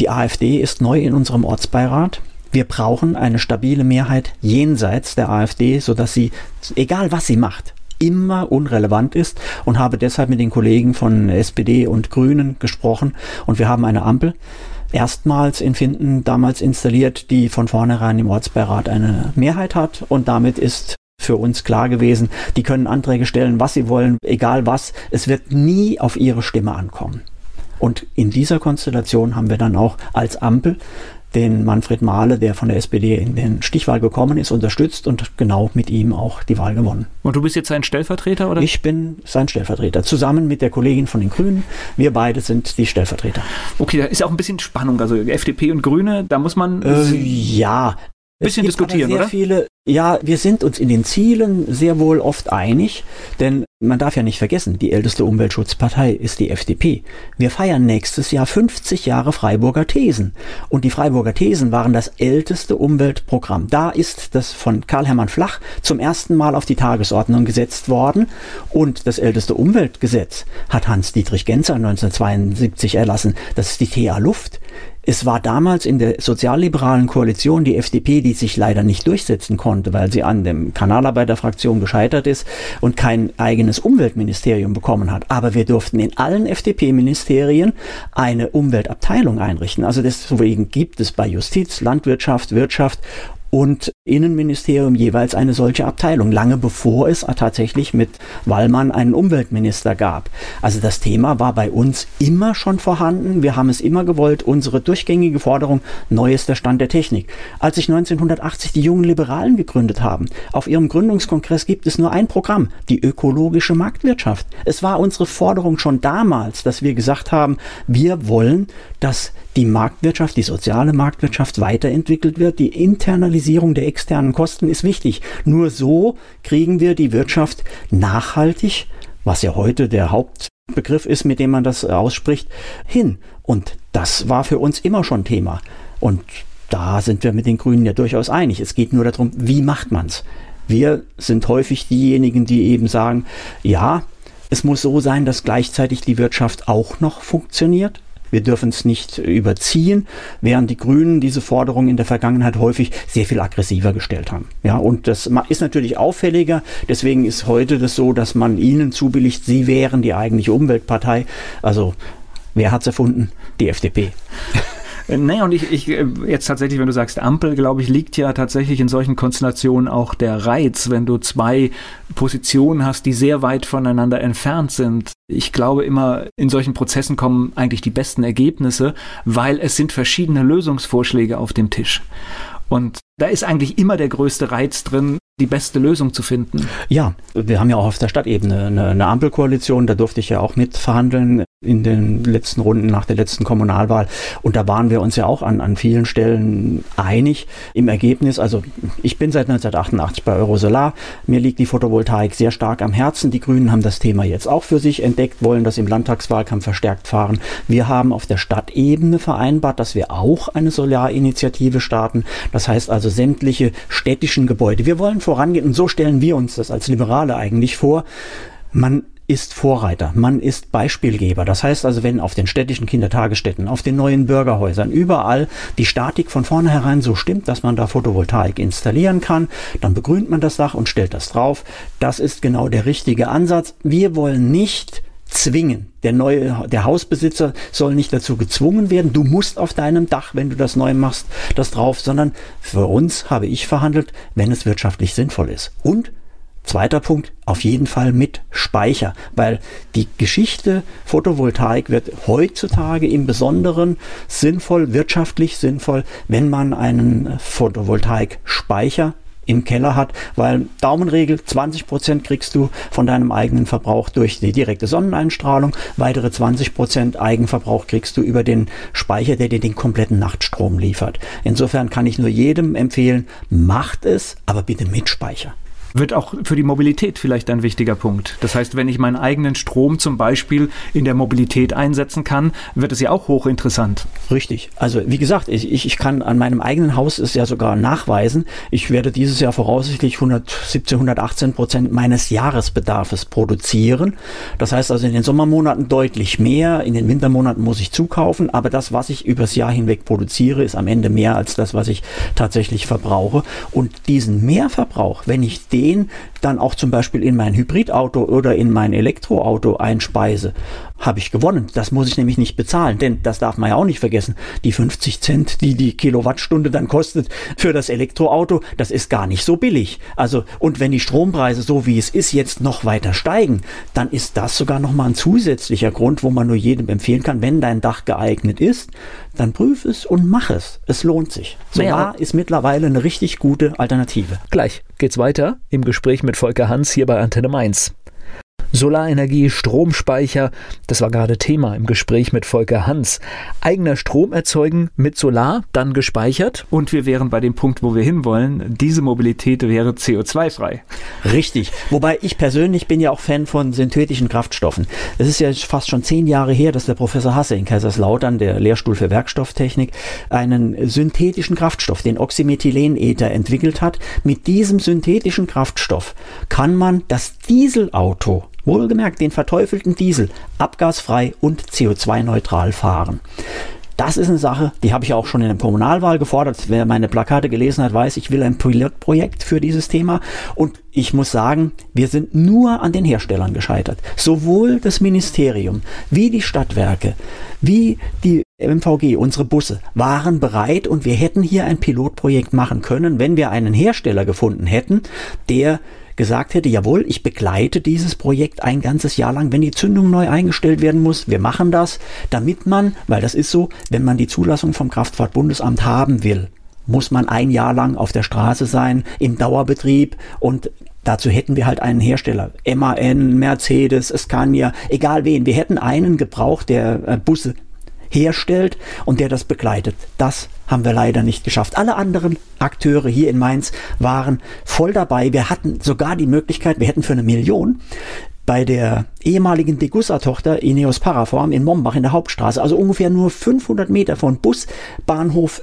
die AfD ist neu in unserem Ortsbeirat wir brauchen eine stabile Mehrheit jenseits der AfD, sodass sie, egal was sie macht, immer unrelevant ist. Und habe deshalb mit den Kollegen von SPD und Grünen gesprochen. Und wir haben eine Ampel erstmals in Finden damals installiert, die von vornherein im Ortsbeirat eine Mehrheit hat. Und damit ist für uns klar gewesen, die können Anträge stellen, was sie wollen, egal was, es wird nie auf ihre Stimme ankommen. Und in dieser Konstellation haben wir dann auch als Ampel den Manfred Mahle, der von der SPD in den Stichwahl gekommen ist, unterstützt und genau mit ihm auch die Wahl gewonnen. Und du bist jetzt sein Stellvertreter, oder? Ich bin sein Stellvertreter, zusammen mit der Kollegin von den Grünen. Wir beide sind die Stellvertreter. Okay, da ist auch ein bisschen Spannung. Also FDP und Grüne, da muss man. Äh, ja, bisschen diskutieren, oder? Viele, ja, wir sind uns in den Zielen sehr wohl oft einig, denn man darf ja nicht vergessen, die älteste Umweltschutzpartei ist die FDP. Wir feiern nächstes Jahr 50 Jahre Freiburger Thesen. Und die Freiburger Thesen waren das älteste Umweltprogramm. Da ist das von Karl-Hermann Flach zum ersten Mal auf die Tagesordnung gesetzt worden. Und das älteste Umweltgesetz hat Hans-Dietrich Genzer 1972 erlassen. Das ist die TA Luft. Es war damals in der sozialliberalen Koalition die FDP, die sich leider nicht durchsetzen konnte, weil sie an dem Kanalarbeiterfraktion gescheitert ist und kein eigenes Umweltministerium bekommen hat. Aber wir durften in allen FDP-Ministerien eine Umweltabteilung einrichten. Also deswegen gibt es bei Justiz, Landwirtschaft, Wirtschaft und Innenministerium jeweils eine solche Abteilung, lange bevor es tatsächlich mit Wallmann einen Umweltminister gab. Also das Thema war bei uns immer schon vorhanden. Wir haben es immer gewollt. Unsere durchgängige Forderung, neuester Stand der Technik. Als sich 1980 die jungen Liberalen gegründet haben, auf ihrem Gründungskongress gibt es nur ein Programm, die ökologische Marktwirtschaft. Es war unsere Forderung schon damals, dass wir gesagt haben, wir wollen, dass die Marktwirtschaft, die soziale Marktwirtschaft weiterentwickelt wird. Die Internalisierung der externen Kosten ist wichtig. Nur so kriegen wir die Wirtschaft nachhaltig, was ja heute der Hauptbegriff ist, mit dem man das ausspricht, hin. Und das war für uns immer schon Thema. Und da sind wir mit den Grünen ja durchaus einig. Es geht nur darum, wie macht man's? Wir sind häufig diejenigen, die eben sagen, ja, es muss so sein, dass gleichzeitig die Wirtschaft auch noch funktioniert. Wir dürfen es nicht überziehen, während die Grünen diese Forderung in der Vergangenheit häufig sehr viel aggressiver gestellt haben. Ja, und das ist natürlich auffälliger. Deswegen ist heute das so, dass man ihnen zubilligt, sie wären die eigentliche Umweltpartei. Also, wer hat's erfunden? Die FDP. Naja, und ich, ich, jetzt tatsächlich, wenn du sagst Ampel, glaube ich, liegt ja tatsächlich in solchen Konstellationen auch der Reiz, wenn du zwei Positionen hast, die sehr weit voneinander entfernt sind. Ich glaube immer, in solchen Prozessen kommen eigentlich die besten Ergebnisse, weil es sind verschiedene Lösungsvorschläge auf dem Tisch. Und da ist eigentlich immer der größte Reiz drin, die beste Lösung zu finden. Ja, wir haben ja auch auf der Stadtebene eine, eine Ampelkoalition, da durfte ich ja auch mitverhandeln in den letzten Runden nach der letzten Kommunalwahl. Und da waren wir uns ja auch an, an vielen Stellen einig im Ergebnis. Also ich bin seit 1988 bei Eurosolar. Mir liegt die Photovoltaik sehr stark am Herzen. Die Grünen haben das Thema jetzt auch für sich entdeckt, wollen das im Landtagswahlkampf verstärkt fahren. Wir haben auf der Stadtebene vereinbart, dass wir auch eine Solarinitiative starten. Das heißt also sämtliche städtischen Gebäude. Wir wollen vorangehen und so stellen wir uns das als Liberale eigentlich vor. Man ist Vorreiter, man ist Beispielgeber. Das heißt also, wenn auf den städtischen Kindertagesstätten, auf den neuen Bürgerhäusern, überall die Statik von vornherein so stimmt, dass man da Photovoltaik installieren kann, dann begrünt man das Dach und stellt das drauf. Das ist genau der richtige Ansatz. Wir wollen nicht zwingen. Der neue, der Hausbesitzer soll nicht dazu gezwungen werden. Du musst auf deinem Dach, wenn du das neu machst, das drauf, sondern für uns habe ich verhandelt, wenn es wirtschaftlich sinnvoll ist. Und Zweiter Punkt, auf jeden Fall mit Speicher, weil die Geschichte Photovoltaik wird heutzutage im Besonderen sinnvoll, wirtschaftlich sinnvoll, wenn man einen Photovoltaik-Speicher im Keller hat, weil Daumenregel 20 Prozent kriegst du von deinem eigenen Verbrauch durch die direkte Sonneneinstrahlung, weitere 20 Prozent Eigenverbrauch kriegst du über den Speicher, der dir den kompletten Nachtstrom liefert. Insofern kann ich nur jedem empfehlen, macht es, aber bitte mit Speicher wird auch für die Mobilität vielleicht ein wichtiger Punkt. Das heißt, wenn ich meinen eigenen Strom zum Beispiel in der Mobilität einsetzen kann, wird es ja auch hochinteressant. Richtig. Also wie gesagt, ich, ich kann an meinem eigenen Haus es ja sogar nachweisen. Ich werde dieses Jahr voraussichtlich 117, 118 Prozent meines Jahresbedarfes produzieren. Das heißt also in den Sommermonaten deutlich mehr, in den Wintermonaten muss ich zukaufen, aber das, was ich übers Jahr hinweg produziere, ist am Ende mehr als das, was ich tatsächlich verbrauche. Und diesen Mehrverbrauch, wenn ich den den dann auch zum Beispiel in mein Hybridauto oder in mein Elektroauto einspeise, habe ich gewonnen. Das muss ich nämlich nicht bezahlen, denn das darf man ja auch nicht vergessen. Die 50 Cent, die die Kilowattstunde dann kostet für das Elektroauto, das ist gar nicht so billig. Also, und wenn die Strompreise so wie es ist jetzt noch weiter steigen, dann ist das sogar nochmal ein zusätzlicher Grund, wo man nur jedem empfehlen kann, wenn dein Dach geeignet ist, dann prüf es und mach es. Es lohnt sich. Solar naja. ist mittlerweile eine richtig gute Alternative. Gleich geht's weiter im Gespräch mit Volker Hans hier bei Antenne Mainz. Solarenergie, Stromspeicher, das war gerade Thema im Gespräch mit Volker Hans. Eigener Strom erzeugen mit Solar, dann gespeichert. Und wir wären bei dem Punkt, wo wir hinwollen. Diese Mobilität wäre CO2-frei. Richtig. Wobei ich persönlich bin ja auch Fan von synthetischen Kraftstoffen. Es ist ja fast schon zehn Jahre her, dass der Professor Hasse in Kaiserslautern, der Lehrstuhl für Werkstofftechnik, einen synthetischen Kraftstoff, den Oxymethylenether, entwickelt hat. Mit diesem synthetischen Kraftstoff kann man das Dieselauto Wohlgemerkt den verteufelten Diesel abgasfrei und CO2-neutral fahren. Das ist eine Sache, die habe ich auch schon in der Kommunalwahl gefordert. Wer meine Plakate gelesen hat, weiß, ich will ein Pilotprojekt für dieses Thema. Und ich muss sagen, wir sind nur an den Herstellern gescheitert. Sowohl das Ministerium wie die Stadtwerke, wie die MVG, unsere Busse, waren bereit und wir hätten hier ein Pilotprojekt machen können, wenn wir einen Hersteller gefunden hätten, der gesagt hätte, jawohl, ich begleite dieses Projekt ein ganzes Jahr lang, wenn die Zündung neu eingestellt werden muss, wir machen das, damit man, weil das ist so, wenn man die Zulassung vom Kraftfahrtbundesamt haben will, muss man ein Jahr lang auf der Straße sein, im Dauerbetrieb und Dazu hätten wir halt einen Hersteller. MAN, Mercedes, Scania, egal wen. Wir hätten einen gebraucht, der äh, Busse herstellt und der das begleitet. Das haben wir leider nicht geschafft. Alle anderen Akteure hier in Mainz waren voll dabei. Wir hatten sogar die Möglichkeit, wir hätten für eine Million bei der ehemaligen Degussa-Tochter Ineos Paraform in Mombach in der Hauptstraße, also ungefähr nur 500 Meter von Busbahnhof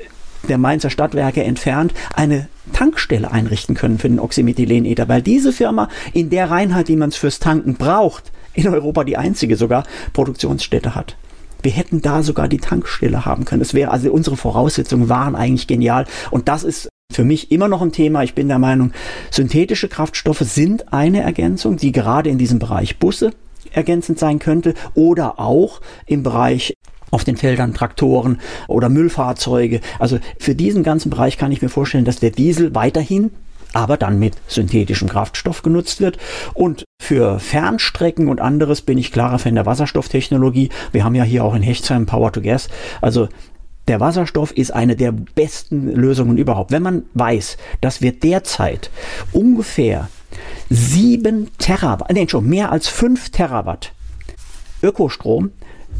der Mainzer Stadtwerke entfernt, eine Tankstelle einrichten können für den Oxymethylenether, weil diese Firma in der Reinheit, die man es fürs Tanken braucht, in Europa die einzige sogar Produktionsstätte hat. Wir hätten da sogar die Tankstelle haben können. Es wäre also unsere Voraussetzungen waren eigentlich genial und das ist für mich immer noch ein Thema. Ich bin der Meinung, synthetische Kraftstoffe sind eine Ergänzung, die gerade in diesem Bereich Busse ergänzend sein könnte oder auch im Bereich auf den Feldern Traktoren oder Müllfahrzeuge. Also für diesen ganzen Bereich kann ich mir vorstellen, dass der Diesel weiterhin aber dann mit synthetischem Kraftstoff genutzt wird. Und für Fernstrecken und anderes bin ich klarer Fan der Wasserstofftechnologie. Wir haben ja hier auch in Hechtsheim Power to Gas. Also der Wasserstoff ist eine der besten Lösungen überhaupt. Wenn man weiß, dass wir derzeit ungefähr sieben Terawatt, nee, schon mehr als fünf Terawatt Ökostrom,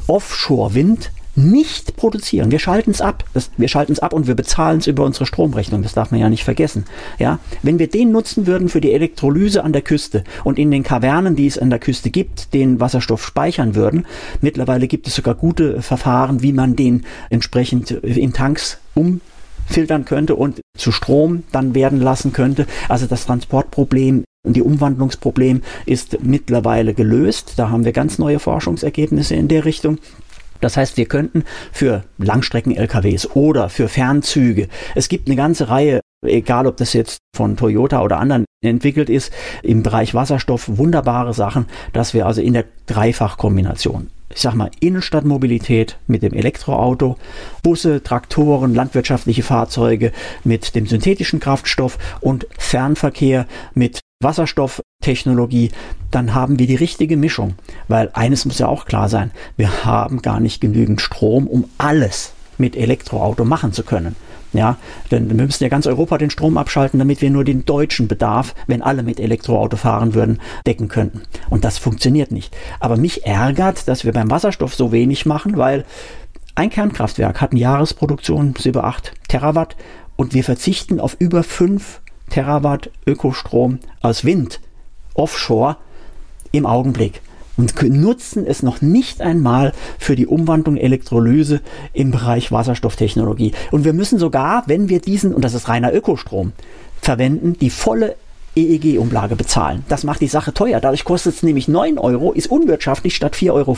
Offshore-Wind nicht produzieren. Wir schalten es ab. Das, wir schalten es ab und wir bezahlen es über unsere Stromrechnung. Das darf man ja nicht vergessen. Ja, wenn wir den nutzen würden für die Elektrolyse an der Küste und in den Kavernen, die es an der Küste gibt, den Wasserstoff speichern würden. Mittlerweile gibt es sogar gute Verfahren, wie man den entsprechend in Tanks umfiltern könnte und zu Strom dann werden lassen könnte. Also das Transportproblem und die Umwandlungsproblem ist mittlerweile gelöst. Da haben wir ganz neue Forschungsergebnisse in der Richtung. Das heißt, wir könnten für Langstrecken-LKWs oder für Fernzüge, es gibt eine ganze Reihe, egal ob das jetzt von Toyota oder anderen entwickelt ist, im Bereich Wasserstoff wunderbare Sachen, dass wir also in der Dreifachkombination ich sag mal, Innenstadtmobilität mit dem Elektroauto, Busse, Traktoren, landwirtschaftliche Fahrzeuge mit dem synthetischen Kraftstoff und Fernverkehr mit Wasserstofftechnologie, dann haben wir die richtige Mischung. Weil eines muss ja auch klar sein, wir haben gar nicht genügend Strom, um alles mit Elektroauto machen zu können. Ja, denn wir müssen ja ganz Europa den Strom abschalten, damit wir nur den deutschen Bedarf, wenn alle mit Elektroauto fahren würden, decken könnten. Und das funktioniert nicht. Aber mich ärgert, dass wir beim Wasserstoff so wenig machen, weil ein Kernkraftwerk hat eine Jahresproduktion bis über 8 Terawatt und wir verzichten auf über 5 Terawatt Ökostrom aus Wind offshore im Augenblick und nutzen es noch nicht einmal für die Umwandlung Elektrolyse im Bereich Wasserstofftechnologie. Und wir müssen sogar, wenn wir diesen, und das ist reiner Ökostrom, verwenden, die volle EEG-Umlage bezahlen. Das macht die Sache teuer. Dadurch kostet es nämlich 9 Euro, ist unwirtschaftlich statt 4,50 Euro,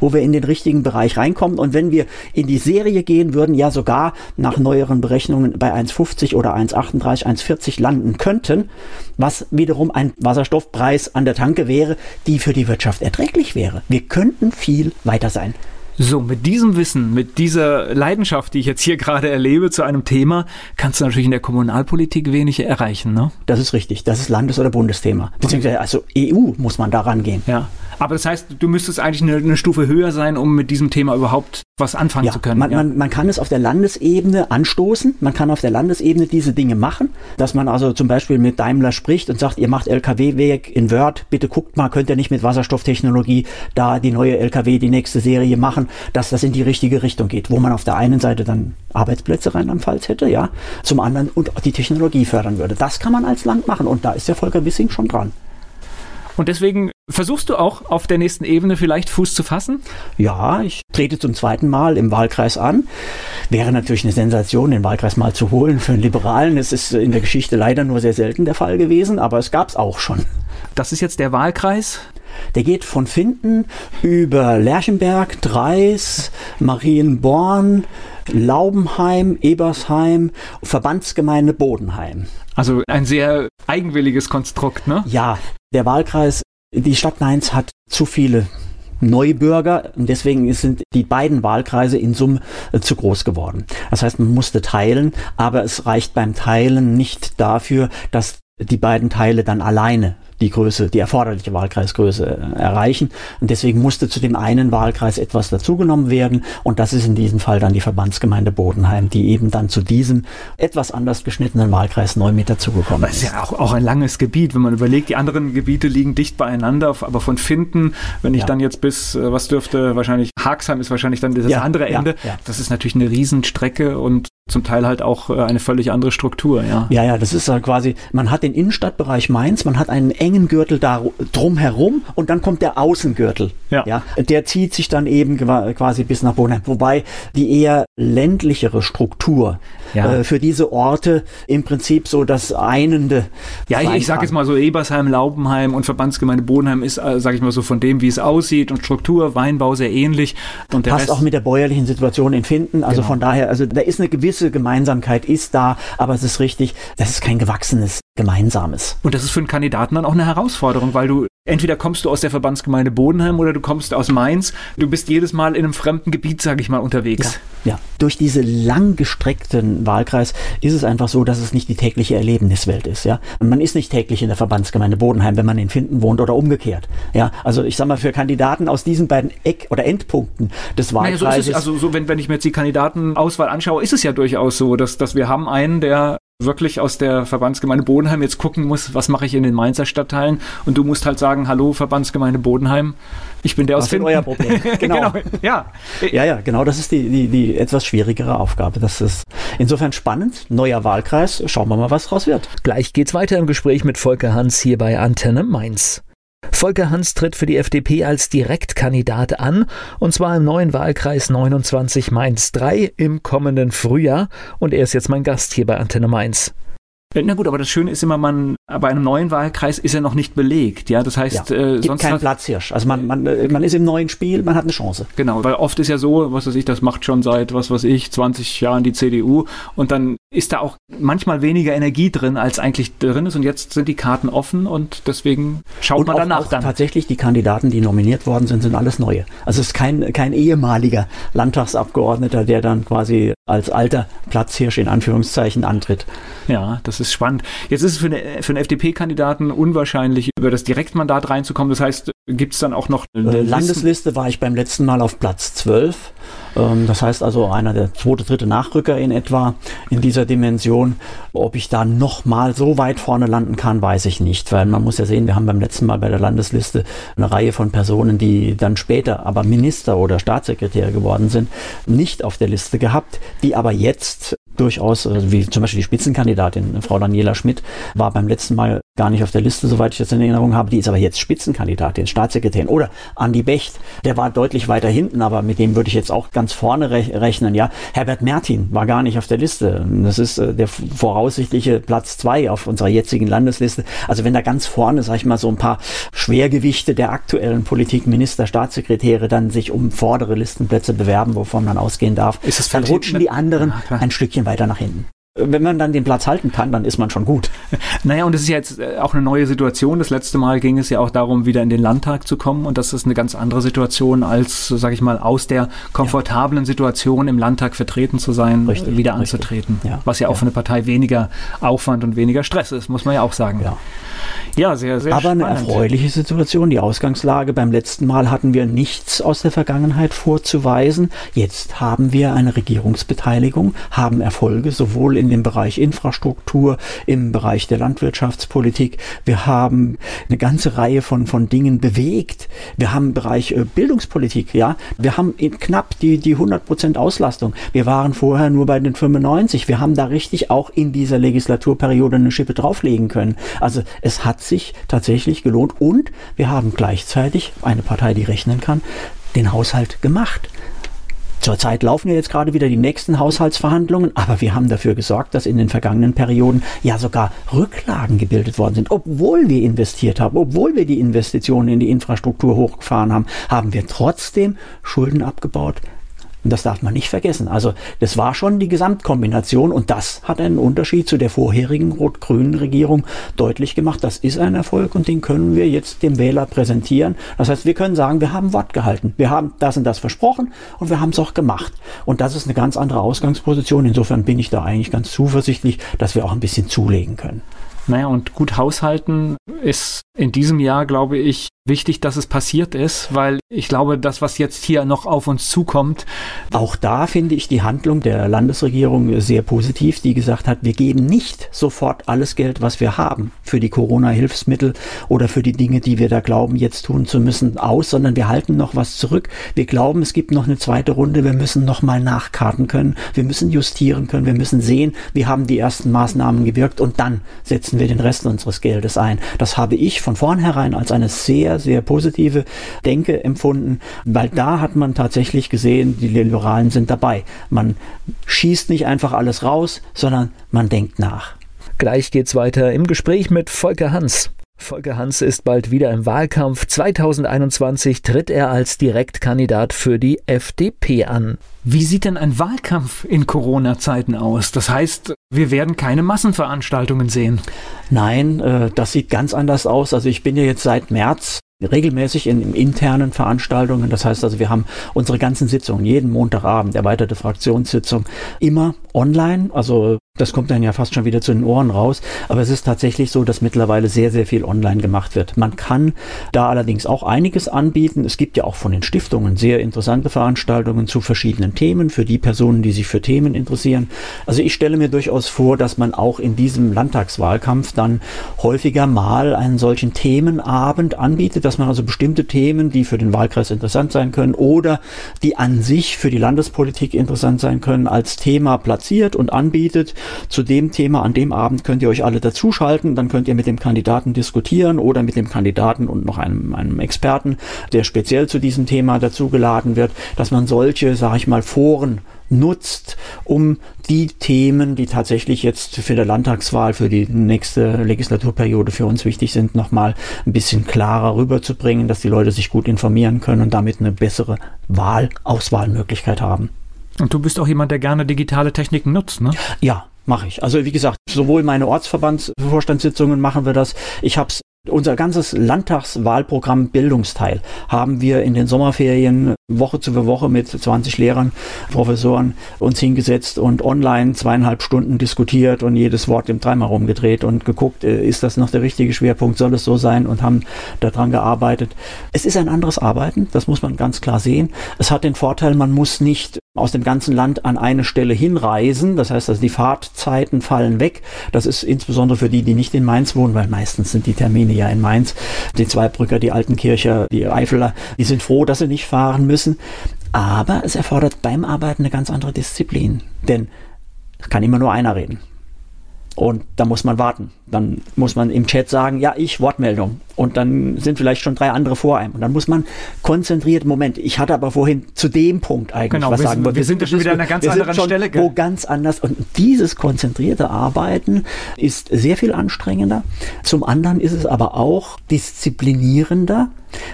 wo wir in den richtigen Bereich reinkommen. Und wenn wir in die Serie gehen würden, ja sogar nach neueren Berechnungen bei 1,50 oder 1,38, 1,40 landen könnten, was wiederum ein Wasserstoffpreis an der Tanke wäre, die für die Wirtschaft erträglich wäre. Wir könnten viel weiter sein. So, mit diesem Wissen, mit dieser Leidenschaft, die ich jetzt hier gerade erlebe zu einem Thema, kannst du natürlich in der Kommunalpolitik wenig erreichen, ne? Das ist richtig. Das ist Landes- oder Bundesthema. Beziehungsweise, also EU muss man daran gehen. Ja. Aber das heißt, du müsstest eigentlich eine, eine Stufe höher sein, um mit diesem Thema überhaupt was anfangen ja, zu können. Man, ja. man, man kann es auf der Landesebene anstoßen, man kann auf der Landesebene diese Dinge machen, dass man also zum Beispiel mit Daimler spricht und sagt, ihr macht LKW-Weg in Word, bitte guckt mal, könnt ihr nicht mit Wasserstofftechnologie da die neue LKW, die nächste Serie machen, dass das in die richtige Richtung geht, wo man auf der einen Seite dann Arbeitsplätze Rheinland-Pfalz hätte, ja, zum anderen und die Technologie fördern würde. Das kann man als Land machen und da ist der Volker Wissing schon dran. Und deswegen versuchst du auch auf der nächsten Ebene vielleicht Fuß zu fassen? Ja, ich trete zum zweiten Mal im Wahlkreis an. Wäre natürlich eine Sensation, den Wahlkreis mal zu holen für einen Liberalen. Es ist in der Geschichte leider nur sehr selten der Fall gewesen, aber es gab es auch schon. Das ist jetzt der Wahlkreis? Der geht von Finden über Lerchenberg, Dreis, Marienborn, Laubenheim, Ebersheim, Verbandsgemeinde Bodenheim. Also ein sehr eigenwilliges Konstrukt, ne? Ja, der Wahlkreis, die Stadt Mainz hat zu viele Neubürger und deswegen sind die beiden Wahlkreise in Summe äh, zu groß geworden. Das heißt, man musste teilen, aber es reicht beim Teilen nicht dafür, dass die beiden Teile dann alleine die Größe, die erforderliche Wahlkreisgröße äh, erreichen. Und deswegen musste zu dem einen Wahlkreis etwas dazugenommen werden. Und das ist in diesem Fall dann die Verbandsgemeinde Bodenheim, die eben dann zu diesem etwas anders geschnittenen Wahlkreis neu mit dazugekommen ist. Das ist ja auch, auch ein langes Gebiet, wenn man überlegt, die anderen Gebiete liegen dicht beieinander, aber von Finden, wenn ich ja. dann jetzt bis, äh, was dürfte wahrscheinlich, Haxheim ist wahrscheinlich dann das ja, andere Ende. Ja, das ist natürlich eine Riesenstrecke und zum Teil halt auch äh, eine völlig andere Struktur, ja. Ja, ja, das ist halt quasi, man hat den Innenstadtbereich Mainz, man hat einen engen Gürtel da drumherum und dann kommt der Außengürtel. Ja. ja. Der zieht sich dann eben quasi bis nach Bonheim. Wobei die eher ländlichere Struktur ja. äh, für diese Orte im Prinzip so das Einende. Ja, ich, ich sage jetzt mal so Ebersheim, Laubenheim und Verbandsgemeinde Bonheim ist, äh, sage ich mal so von dem, wie es aussieht und Struktur, Weinbau sehr ähnlich. Und Passt auch mit der bäuerlichen Situation in Finden. Also genau. von daher, also da ist eine gewisse gewisse Gemeinsamkeit ist da, aber es ist richtig, das ist kein gewachsenes Gemeinsames. Und das ist für einen Kandidaten dann auch eine Herausforderung, weil du Entweder kommst du aus der Verbandsgemeinde Bodenheim oder du kommst aus Mainz. Du bist jedes Mal in einem fremden Gebiet, sage ich mal, unterwegs. Ja, ja, durch diese langgestreckten Wahlkreis ist es einfach so, dass es nicht die tägliche Erlebniswelt ist. Ja, man ist nicht täglich in der Verbandsgemeinde Bodenheim, wenn man in Finden wohnt oder umgekehrt. Ja, also ich sag mal für Kandidaten aus diesen beiden Eck- oder Endpunkten des Wahlkreises. Naja, so also so, wenn, wenn ich mir jetzt die Kandidatenauswahl anschaue, ist es ja durchaus so, dass, dass wir haben einen, der wirklich aus der Verbandsgemeinde Bodenheim jetzt gucken muss, was mache ich in den Mainzer Stadtteilen und du musst halt sagen, hallo Verbandsgemeinde Bodenheim, ich bin der aus Finden. euer Problem. Genau. genau. Ja. ja, ja, genau, das ist die, die, die etwas schwierigere Aufgabe. Das ist insofern spannend, neuer Wahlkreis, schauen wir mal, was draus wird. Gleich geht's weiter im Gespräch mit Volker Hans hier bei Antenne Mainz. Volker Hans tritt für die FDP als Direktkandidat an, und zwar im neuen Wahlkreis 29 Mainz 3 im kommenden Frühjahr, und er ist jetzt mein Gast hier bei Antenne Mainz. Na gut, aber das Schöne ist immer, man bei einem neuen Wahlkreis ist er noch nicht belegt. Ja, das heißt, ja, äh, sonst kein Platzhirsch. Also man, man, äh, man ist im neuen Spiel, man hat eine Chance. Genau, weil oft ist ja so, was weiß ich, das macht schon seit was weiß ich 20 Jahren die CDU und dann ist da auch manchmal weniger Energie drin, als eigentlich drin ist. Und jetzt sind die Karten offen und deswegen schaut und man auch, danach auch dann. Tatsächlich, die Kandidaten, die nominiert worden sind, sind alles neue. Also es ist kein, kein ehemaliger Landtagsabgeordneter, der dann quasi als alter Platzhirsch in Anführungszeichen antritt. Ja, das ist spannend. Jetzt ist es für, eine, für einen FDP-Kandidaten unwahrscheinlich, über das Direktmandat reinzukommen. Das heißt, gibt es dann auch noch eine äh, Landesliste war ich beim letzten Mal auf Platz 12. Ähm, das heißt also einer der zweite, dritte Nachrücker in etwa in dieser Dimension. Ob ich da noch mal so weit vorne landen kann, weiß ich nicht, weil man muss ja sehen, wir haben beim letzten Mal bei der Landesliste eine Reihe von Personen, die dann später aber Minister oder Staatssekretär geworden sind, nicht auf der Liste gehabt, die aber jetzt durchaus, also wie zum Beispiel die Spitzenkandidatin, Frau Daniela Schmidt, war beim letzten Mal gar nicht auf der Liste, soweit ich das in Erinnerung habe. Die ist aber jetzt Spitzenkandidatin, Staatssekretärin. Oder Andi Becht, der war deutlich weiter hinten, aber mit dem würde ich jetzt auch ganz vorne rechnen. Ja, Herbert Mertin war gar nicht auf der Liste. Das ist äh, der voraussichtliche Platz zwei auf unserer jetzigen Landesliste. Also wenn da ganz vorne, sag ich mal, so ein paar Schwergewichte der aktuellen Politik, Minister, Staatssekretäre dann sich um vordere Listenplätze bewerben, wovon man ausgehen darf, dann rutschen die anderen ein Stückchen weiter nach hinten wenn man dann den Platz halten kann, dann ist man schon gut. Naja, und es ist ja jetzt äh, auch eine neue Situation. Das letzte Mal ging es ja auch darum, wieder in den Landtag zu kommen. Und das ist eine ganz andere Situation, als, sage ich mal, aus der komfortablen Situation im Landtag vertreten zu sein, richtig, wieder anzutreten. Ja. Was ja auch ja. für eine Partei weniger Aufwand und weniger Stress ist, muss man ja auch sagen. Ja. Ja, sehr, sehr Aber spannend. eine erfreuliche Situation. Die Ausgangslage beim letzten Mal hatten wir nichts aus der Vergangenheit vorzuweisen. Jetzt haben wir eine Regierungsbeteiligung, haben Erfolge sowohl in dem Bereich Infrastruktur, im Bereich der Landwirtschaftspolitik. Wir haben eine ganze Reihe von, von Dingen bewegt. Wir haben im Bereich äh, Bildungspolitik, ja. Wir haben knapp die, die 100 Prozent Auslastung. Wir waren vorher nur bei den 95. Wir haben da richtig auch in dieser Legislaturperiode eine Schippe drauflegen können. Also es hat sich tatsächlich gelohnt und wir haben gleichzeitig eine Partei, die rechnen kann, den Haushalt gemacht. Zurzeit laufen ja jetzt gerade wieder die nächsten Haushaltsverhandlungen, aber wir haben dafür gesorgt, dass in den vergangenen Perioden ja sogar Rücklagen gebildet worden sind. Obwohl wir investiert haben, obwohl wir die Investitionen in die Infrastruktur hochgefahren haben, haben wir trotzdem Schulden abgebaut, und das darf man nicht vergessen. Also das war schon die Gesamtkombination und das hat einen Unterschied zu der vorherigen rot-grünen Regierung deutlich gemacht. Das ist ein Erfolg und den können wir jetzt dem Wähler präsentieren. Das heißt, wir können sagen, wir haben Wort gehalten. Wir haben das und das versprochen und wir haben es auch gemacht. Und das ist eine ganz andere Ausgangsposition. Insofern bin ich da eigentlich ganz zuversichtlich, dass wir auch ein bisschen zulegen können. Naja, und gut haushalten ist in diesem Jahr, glaube ich, wichtig, dass es passiert ist, weil ich glaube, das, was jetzt hier noch auf uns zukommt. Auch da finde ich die Handlung der Landesregierung sehr positiv, die gesagt hat, wir geben nicht sofort alles Geld, was wir haben, für die Corona-Hilfsmittel oder für die Dinge, die wir da glauben, jetzt tun zu müssen, aus, sondern wir halten noch was zurück. Wir glauben, es gibt noch eine zweite Runde, wir müssen noch mal nachkarten können, wir müssen justieren können, wir müssen sehen, wie haben die ersten Maßnahmen gewirkt und dann setzen wir den Rest unseres Geldes ein. Das habe ich von vornherein als eine sehr sehr, positive Denke empfunden, weil da hat man tatsächlich gesehen, die Liberalen sind dabei. Man schießt nicht einfach alles raus, sondern man denkt nach. Gleich geht's weiter im Gespräch mit Volker Hans. Volker Hans ist bald wieder im Wahlkampf. 2021 tritt er als Direktkandidat für die FDP an. Wie sieht denn ein Wahlkampf in Corona-Zeiten aus? Das heißt, wir werden keine Massenveranstaltungen sehen. Nein, äh, das sieht ganz anders aus. Also ich bin ja jetzt seit März regelmäßig in, in, internen Veranstaltungen. Das heißt also, wir haben unsere ganzen Sitzungen, jeden Montagabend, erweiterte Fraktionssitzung, immer online. Also das kommt dann ja fast schon wieder zu den Ohren raus. Aber es ist tatsächlich so, dass mittlerweile sehr, sehr viel online gemacht wird. Man kann da allerdings auch einiges anbieten. Es gibt ja auch von den Stiftungen sehr interessante Veranstaltungen zu verschiedenen Themen für die Personen, die sich für Themen interessieren. Also ich stelle mir durchaus vor, dass man auch in diesem Landtagswahlkampf dann häufiger mal einen solchen Themenabend anbietet, dass man also bestimmte Themen, die für den Wahlkreis interessant sein können oder die an sich für die Landespolitik interessant sein können, als Thema platziert und anbietet. Zu dem Thema an dem Abend könnt ihr euch alle dazuschalten, dann könnt ihr mit dem Kandidaten diskutieren oder mit dem Kandidaten und noch einem, einem Experten, der speziell zu diesem Thema dazugeladen wird, dass man solche, sage ich mal, Foren nutzt, um die Themen, die tatsächlich jetzt für die Landtagswahl, für die nächste Legislaturperiode für uns wichtig sind, nochmal ein bisschen klarer rüberzubringen, dass die Leute sich gut informieren können und damit eine bessere Wahl, Auswahlmöglichkeit haben. Und du bist auch jemand, der gerne digitale Techniken nutzt, ne? Ja, mache ich. Also wie gesagt, sowohl meine Ortsverbandsvorstandssitzungen machen wir das. Ich habe es unser ganzes Landtagswahlprogramm Bildungsteil haben wir in den Sommerferien Woche zu Woche mit 20 Lehrern, Professoren uns hingesetzt und online zweieinhalb Stunden diskutiert und jedes Wort im dreimal rumgedreht und geguckt, äh, ist das noch der richtige Schwerpunkt, soll es so sein und haben daran gearbeitet. Es ist ein anderes Arbeiten, das muss man ganz klar sehen. Es hat den Vorteil, man muss nicht aus dem ganzen Land an eine Stelle hinreisen. Das heißt, also die Fahrtzeiten fallen weg. Das ist insbesondere für die, die nicht in Mainz wohnen, weil meistens sind die Termine ja in Mainz. Die Zweibrücker, die Altenkircher, die Eifeler, die sind froh, dass sie nicht fahren müssen. Aber es erfordert beim Arbeiten eine ganz andere Disziplin. Denn es kann immer nur einer reden. Und da muss man warten. Dann muss man im Chat sagen, ja, ich Wortmeldung. Und dann sind vielleicht schon drei andere vor einem. Und dann muss man konzentriert, Moment, ich hatte aber vorhin zu dem Punkt eigentlich genau, was wir sagen. Wir, wir sind ja schon wieder an einer ganz anderen Stelle. Wo ganz anders. Und dieses konzentrierte Arbeiten ist sehr viel anstrengender. Zum anderen ist es aber auch disziplinierender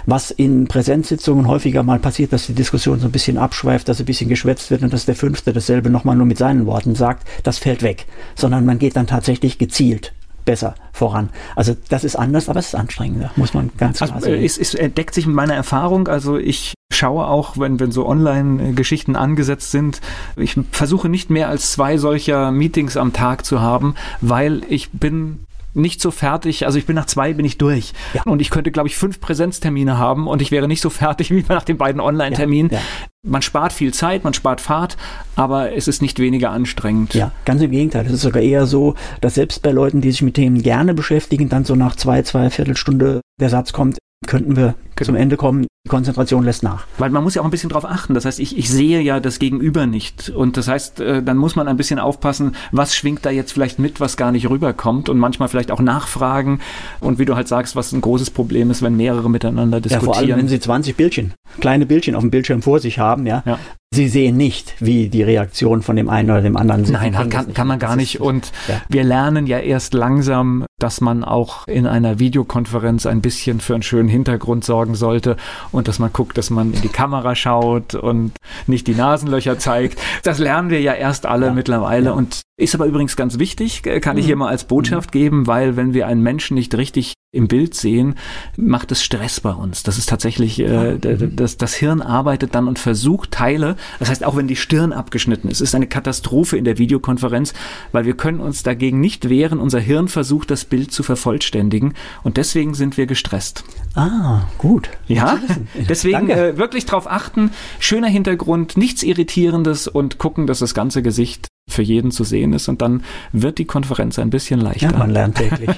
was in Präsenzsitzungen häufiger mal passiert, dass die Diskussion so ein bisschen abschweift, dass ein bisschen geschwätzt wird und dass der Fünfte dasselbe nochmal nur mit seinen Worten sagt, das fällt weg. Sondern man geht dann tatsächlich gezielt besser voran. Also das ist anders, aber es ist anstrengender, muss man ganz also, klar sagen. Es, es deckt sich mit meiner Erfahrung. Also ich schaue auch, wenn, wenn so Online-Geschichten angesetzt sind, ich versuche nicht mehr als zwei solcher Meetings am Tag zu haben, weil ich bin nicht so fertig. Also ich bin nach zwei bin ich durch. Ja. Und ich könnte, glaube ich, fünf Präsenztermine haben und ich wäre nicht so fertig wie nach den beiden Online-Terminen. Ja, ja. Man spart viel Zeit, man spart Fahrt, aber es ist nicht weniger anstrengend. Ja, ganz im Gegenteil. Es ist sogar eher so, dass selbst bei Leuten, die sich mit Themen gerne beschäftigen, dann so nach zwei, zwei Viertelstunde der Satz kommt, könnten wir genau. zum Ende kommen. Die Konzentration lässt nach. Weil man muss ja auch ein bisschen drauf achten. Das heißt, ich, ich sehe ja das Gegenüber nicht. Und das heißt, äh, dann muss man ein bisschen aufpassen, was schwingt da jetzt vielleicht mit, was gar nicht rüberkommt und manchmal vielleicht auch nachfragen. Und wie du halt sagst, was ein großes Problem ist, wenn mehrere miteinander diskutieren. Ja, vor allem, wenn sie 20 Bildchen, kleine Bildchen auf dem Bildschirm vor sich haben, ja. ja. Sie sehen nicht, wie die Reaktion von dem einen oder dem anderen sind. Nein, kann, kann man gar nicht. Und ja. wir lernen ja erst langsam, dass man auch in einer Videokonferenz ein bisschen für einen schönen Hintergrund sorgen sollte und dass man guckt, dass man in die Kamera schaut und nicht die Nasenlöcher zeigt. Das lernen wir ja erst alle ja. mittlerweile ja. und ist aber übrigens ganz wichtig, kann ich hier mhm. mal als Botschaft mhm. geben, weil wenn wir einen Menschen nicht richtig im Bild sehen, macht es Stress bei uns. Das ist tatsächlich, äh, mhm. das, das Hirn arbeitet dann und versucht Teile, das heißt auch wenn die Stirn abgeschnitten ist, ist eine Katastrophe in der Videokonferenz, weil wir können uns dagegen nicht wehren. Unser Hirn versucht das Bild zu vervollständigen und deswegen sind wir gestresst. Ah, gut. Ja, deswegen äh, wirklich darauf achten, schöner Hintergrund, nichts Irritierendes und gucken, dass das ganze Gesicht für jeden zu sehen ist und dann wird die Konferenz ein bisschen leichter. Ja, man lernt täglich.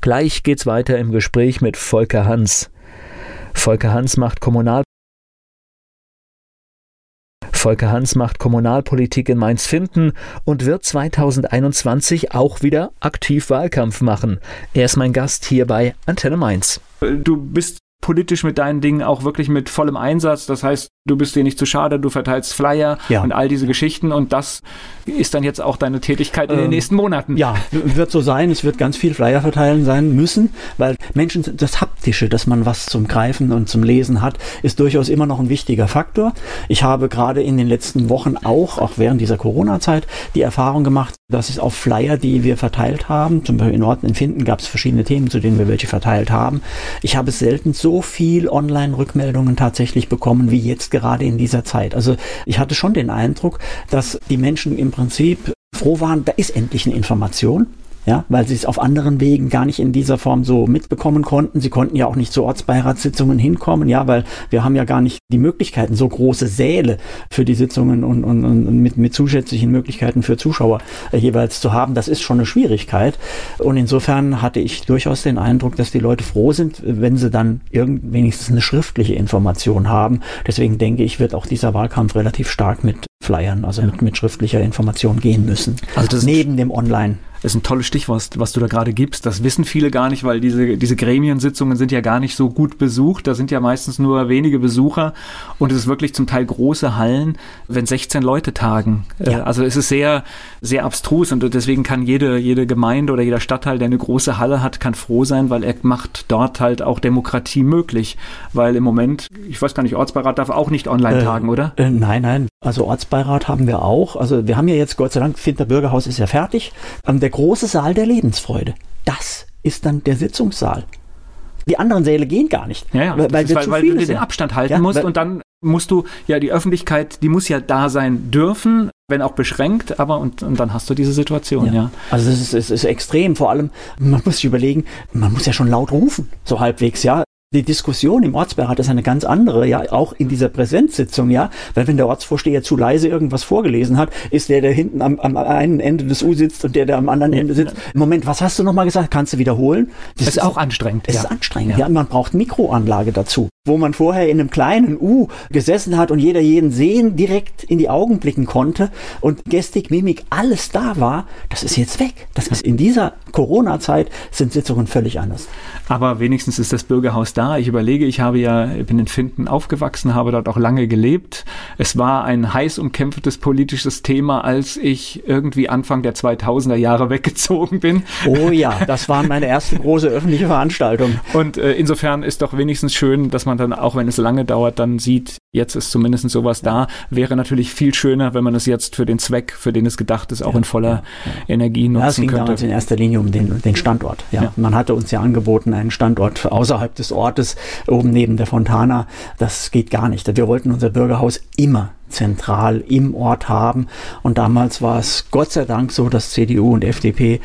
Gleich geht's weiter im Gespräch mit Volker Hans. Volker Hans macht Kommunal Volker Hans macht Kommunalpolitik in Mainz-Finden und wird 2021 auch wieder aktiv Wahlkampf machen. Er ist mein Gast hier bei Antenne Mainz. Du bist politisch mit deinen Dingen auch wirklich mit vollem Einsatz. Das heißt, du bist dir nicht zu schade, du verteilst Flyer Ja. und all diese Geschichten und das ist dann jetzt auch deine Tätigkeit in den Ähm, nächsten Monaten. Ja, wird so sein. Es wird ganz viel Flyer verteilen sein müssen, weil Menschen, das Haptische, dass man was zum Greifen und zum Lesen hat, ist durchaus immer noch ein wichtiger Faktor. Ich habe gerade in den letzten Wochen auch, auch während dieser Corona-Zeit, die Erfahrung gemacht, dass es auf Flyer, die wir verteilt haben, zum Beispiel in Orten in Finden gab es verschiedene Themen, zu denen wir welche verteilt haben. Ich habe selten so viel Online-Rückmeldungen tatsächlich bekommen wie jetzt gerade in dieser Zeit. Also ich hatte schon den Eindruck, dass die Menschen im Prinzip froh waren, da ist endlich eine Information. Ja, weil sie es auf anderen Wegen gar nicht in dieser Form so mitbekommen konnten. Sie konnten ja auch nicht zu Ortsbeiratssitzungen hinkommen, ja, weil wir haben ja gar nicht die Möglichkeiten, so große Säle für die Sitzungen und, und, und mit, mit zusätzlichen Möglichkeiten für Zuschauer äh, jeweils zu haben. Das ist schon eine Schwierigkeit. Und insofern hatte ich durchaus den Eindruck, dass die Leute froh sind, wenn sie dann irgend wenigstens eine schriftliche Information haben. Deswegen denke ich, wird auch dieser Wahlkampf relativ stark mit Flyern, also mit, mit schriftlicher Information gehen müssen. Also neben dem Online. Das ist ein tolles Stichwort, was du da gerade gibst. Das wissen viele gar nicht, weil diese, diese Gremiensitzungen sind ja gar nicht so gut besucht. Da sind ja meistens nur wenige Besucher und es ist wirklich zum Teil große Hallen, wenn 16 Leute tagen. Äh, Ja. Also es ist sehr, sehr abstrus und deswegen kann jede, jede Gemeinde oder jeder Stadtteil, der eine große Halle hat, kann froh sein, weil er macht dort halt auch Demokratie möglich. Weil im Moment, ich weiß gar nicht, Ortsbeirat darf auch nicht online Äh, tagen, oder? Äh, nein, nein. Also Ortsbeirat haben wir auch. Also wir haben ja jetzt, Gott sei Dank, Finter Bürgerhaus ist ja fertig. Ähm, der große Saal der Lebensfreude, das ist dann der Sitzungssaal. Die anderen Säle gehen gar nicht. Ja, ja, weil, weil, zu weil viele du den sind. Abstand halten Ja, musst weil- und dann musst du, ja, die Öffentlichkeit, die muss ja da sein dürfen, wenn auch beschränkt, aber und, und dann hast du diese Situation, ja. Also es ist, es ist extrem. Vor allem, man muss sich überlegen, man muss ja schon laut rufen, so halbwegs, ja. Die Diskussion im Ortsbeirat ist eine ganz andere, ja, auch in dieser Präsenzsitzung, ja, weil wenn der Ortsvorsteher zu leise irgendwas vorgelesen hat, ist der, der hinten am, am einen Ende des U sitzt und der, der am anderen Ende sitzt. Moment, was hast du nochmal gesagt? Kannst du wiederholen? Das ist auch anstrengend. Es ja. ist anstrengend, Ja. ja. Man braucht Mikroanlage dazu, wo man vorher in einem kleinen U gesessen hat und jeder jeden sehen, direkt in die Augen blicken konnte und Gestik, Mimik, alles da war. Das ist jetzt weg. Das ist in dieser Corona-Zeit sind Sitzungen völlig anders. Aber wenigstens ist das Bürgerhaus da. Ich überlege, ich habe ja, bin in Finden aufgewachsen, habe dort auch lange gelebt. Es war ein heiß umkämpftes politisches Thema, als ich irgendwie Anfang der 2000er Jahre weggezogen bin. Oh ja, das waren meine ersten große öffentliche Veranstaltungen. Und äh, insofern ist doch wenigstens schön, dass man dann, auch wenn es lange dauert, dann sieht, jetzt ist zumindest sowas da. Wäre natürlich viel schöner, wenn man es jetzt für den Zweck, für den es gedacht ist, auch in voller Energie Ja, es nutzen ging damals könnte. in erster Linie um den, den Standort. Ja. Ja. Man hatte uns ja angeboten, einen Standort außerhalb des Ortes, oben neben der Fontana. Das geht gar nicht. Wir wollten unser Bürgerhaus immer zentral im Ort haben. Und damals war es Gott sei Dank so, dass CDU und FDP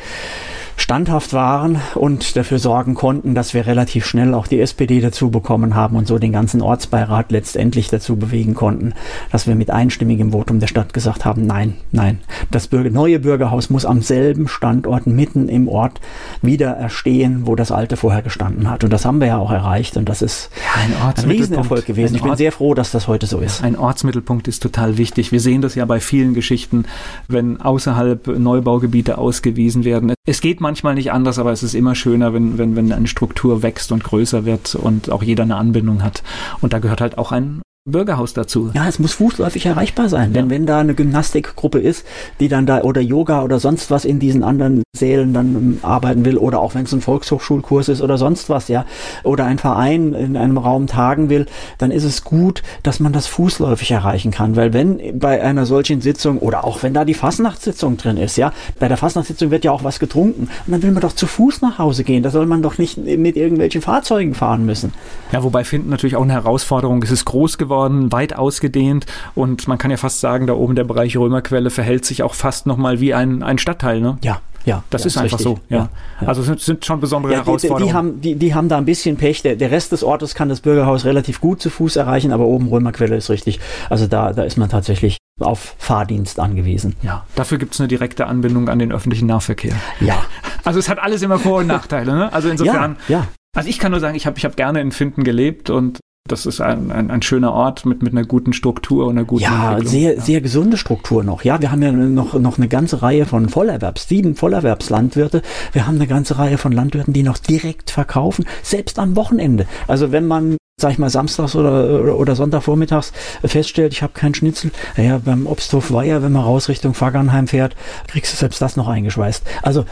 standhaft waren und dafür sorgen konnten, dass wir relativ schnell auch die SPD dazu bekommen haben und so den ganzen Ortsbeirat letztendlich dazu bewegen konnten, dass wir mit einstimmigem Votum der Stadt gesagt haben, nein, nein, das neue Bürgerhaus muss am selben Standort mitten im Ort wieder erstehen, wo das alte vorher gestanden hat. Und das haben wir ja auch erreicht und das ist ein ein Ortsmittelpunkt. Riesenerfolg gewesen. Ein Ich bin Ort- sehr froh, dass das heute so ist. Ein Ortsmittelpunkt ist total wichtig. Wir sehen das ja bei vielen Geschichten, wenn außerhalb Neubaugebiete ausgewiesen werden. Es geht manchmal nicht anders, aber es ist immer schöner, wenn, wenn, wenn eine Struktur wächst und größer wird und auch jeder eine Anbindung hat. Und da gehört halt auch ein Bürgerhaus dazu. Ja, es muss fußläufig erreichbar sein. Denn wenn da eine Gymnastikgruppe ist, die dann da oder Yoga oder sonst was in diesen anderen Sälen dann ähm, arbeiten will oder auch wenn es ein Volkshochschulkurs ist oder sonst was, ja, oder ein Verein in einem Raum tagen will, dann ist es gut, dass man das fußläufig erreichen kann. Weil wenn bei einer solchen Sitzung oder auch wenn da die Fastnachtssitzung drin ist, ja, bei der Fastnachtssitzung wird ja auch was getrunken und dann will man doch zu Fuß nach Hause gehen. Da soll man doch nicht mit irgendwelchen Fahrzeugen fahren müssen. Ja, wobei Finden natürlich auch eine Herausforderung. Es ist groß geworden, weit ausgedehnt und man kann ja fast sagen, da oben der Bereich Römerquelle verhält sich auch fast nochmal wie ein, ein Stadtteil. Ne? Ja, ja. Das ja, ist einfach richtig. so. Ja. Also es sind, sind schon besondere Ja, die, Herausforderungen. die, haben, die, die haben da ein bisschen Pech. Der, der Rest des Ortes kann das Bürgerhaus relativ gut zu Fuß erreichen, aber oben Römerquelle ist richtig. Also da, da ist man tatsächlich auf Fahrdienst angewiesen. ja, dafür gibt es eine direkte Anbindung an den öffentlichen Nahverkehr. Ja, Also es hat alles immer Vor- und Nachteile. Ne? Also insofern, ja, ja. also ich kann nur sagen, ich habe ich hab gerne in Finden gelebt und Das ist ein, ein, ein, schöner Ort mit, mit einer guten Struktur und einer guten Ja, sehr, ja. sehr gesunde Struktur noch. Ja, wir haben ja noch, noch eine ganze Reihe von Vollerwerbs, sieben Vollerwerbslandwirte. Wir haben eine ganze Reihe von Landwirten, die noch direkt verkaufen, selbst am Wochenende. Also wenn man sag ich mal, samstags oder, oder Sonntagvormittags feststellt, ich habe keinen Schnitzel, ja, beim Obsthof Weiher, wenn man raus Richtung Faggernheim fährt, kriegst du selbst das noch eingeschweißt. Also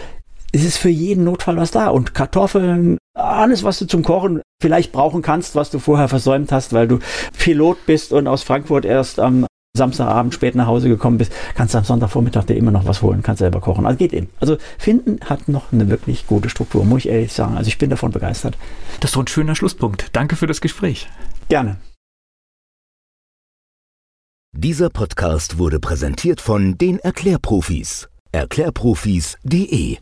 es ist für jeden Notfall was da. Und Kartoffeln, alles, was du zum Kochen vielleicht brauchen kannst, was du vorher versäumt hast, weil du Pilot bist und aus Frankfurt erst am Samstagabend spät nach Hause gekommen bist, kannst du am Sonntagvormittag dir immer noch was holen, kannst selber kochen. Also geht eben. Also Finden hat noch eine wirklich gute Struktur, muss ich ehrlich sagen. Also ich bin davon begeistert. Das ist doch ein schöner Schlusspunkt. Danke für das Gespräch. Gerne. Dieser Podcast wurde präsentiert von den Erklärprofis. Erklärprofis.de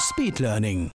Speed Learning.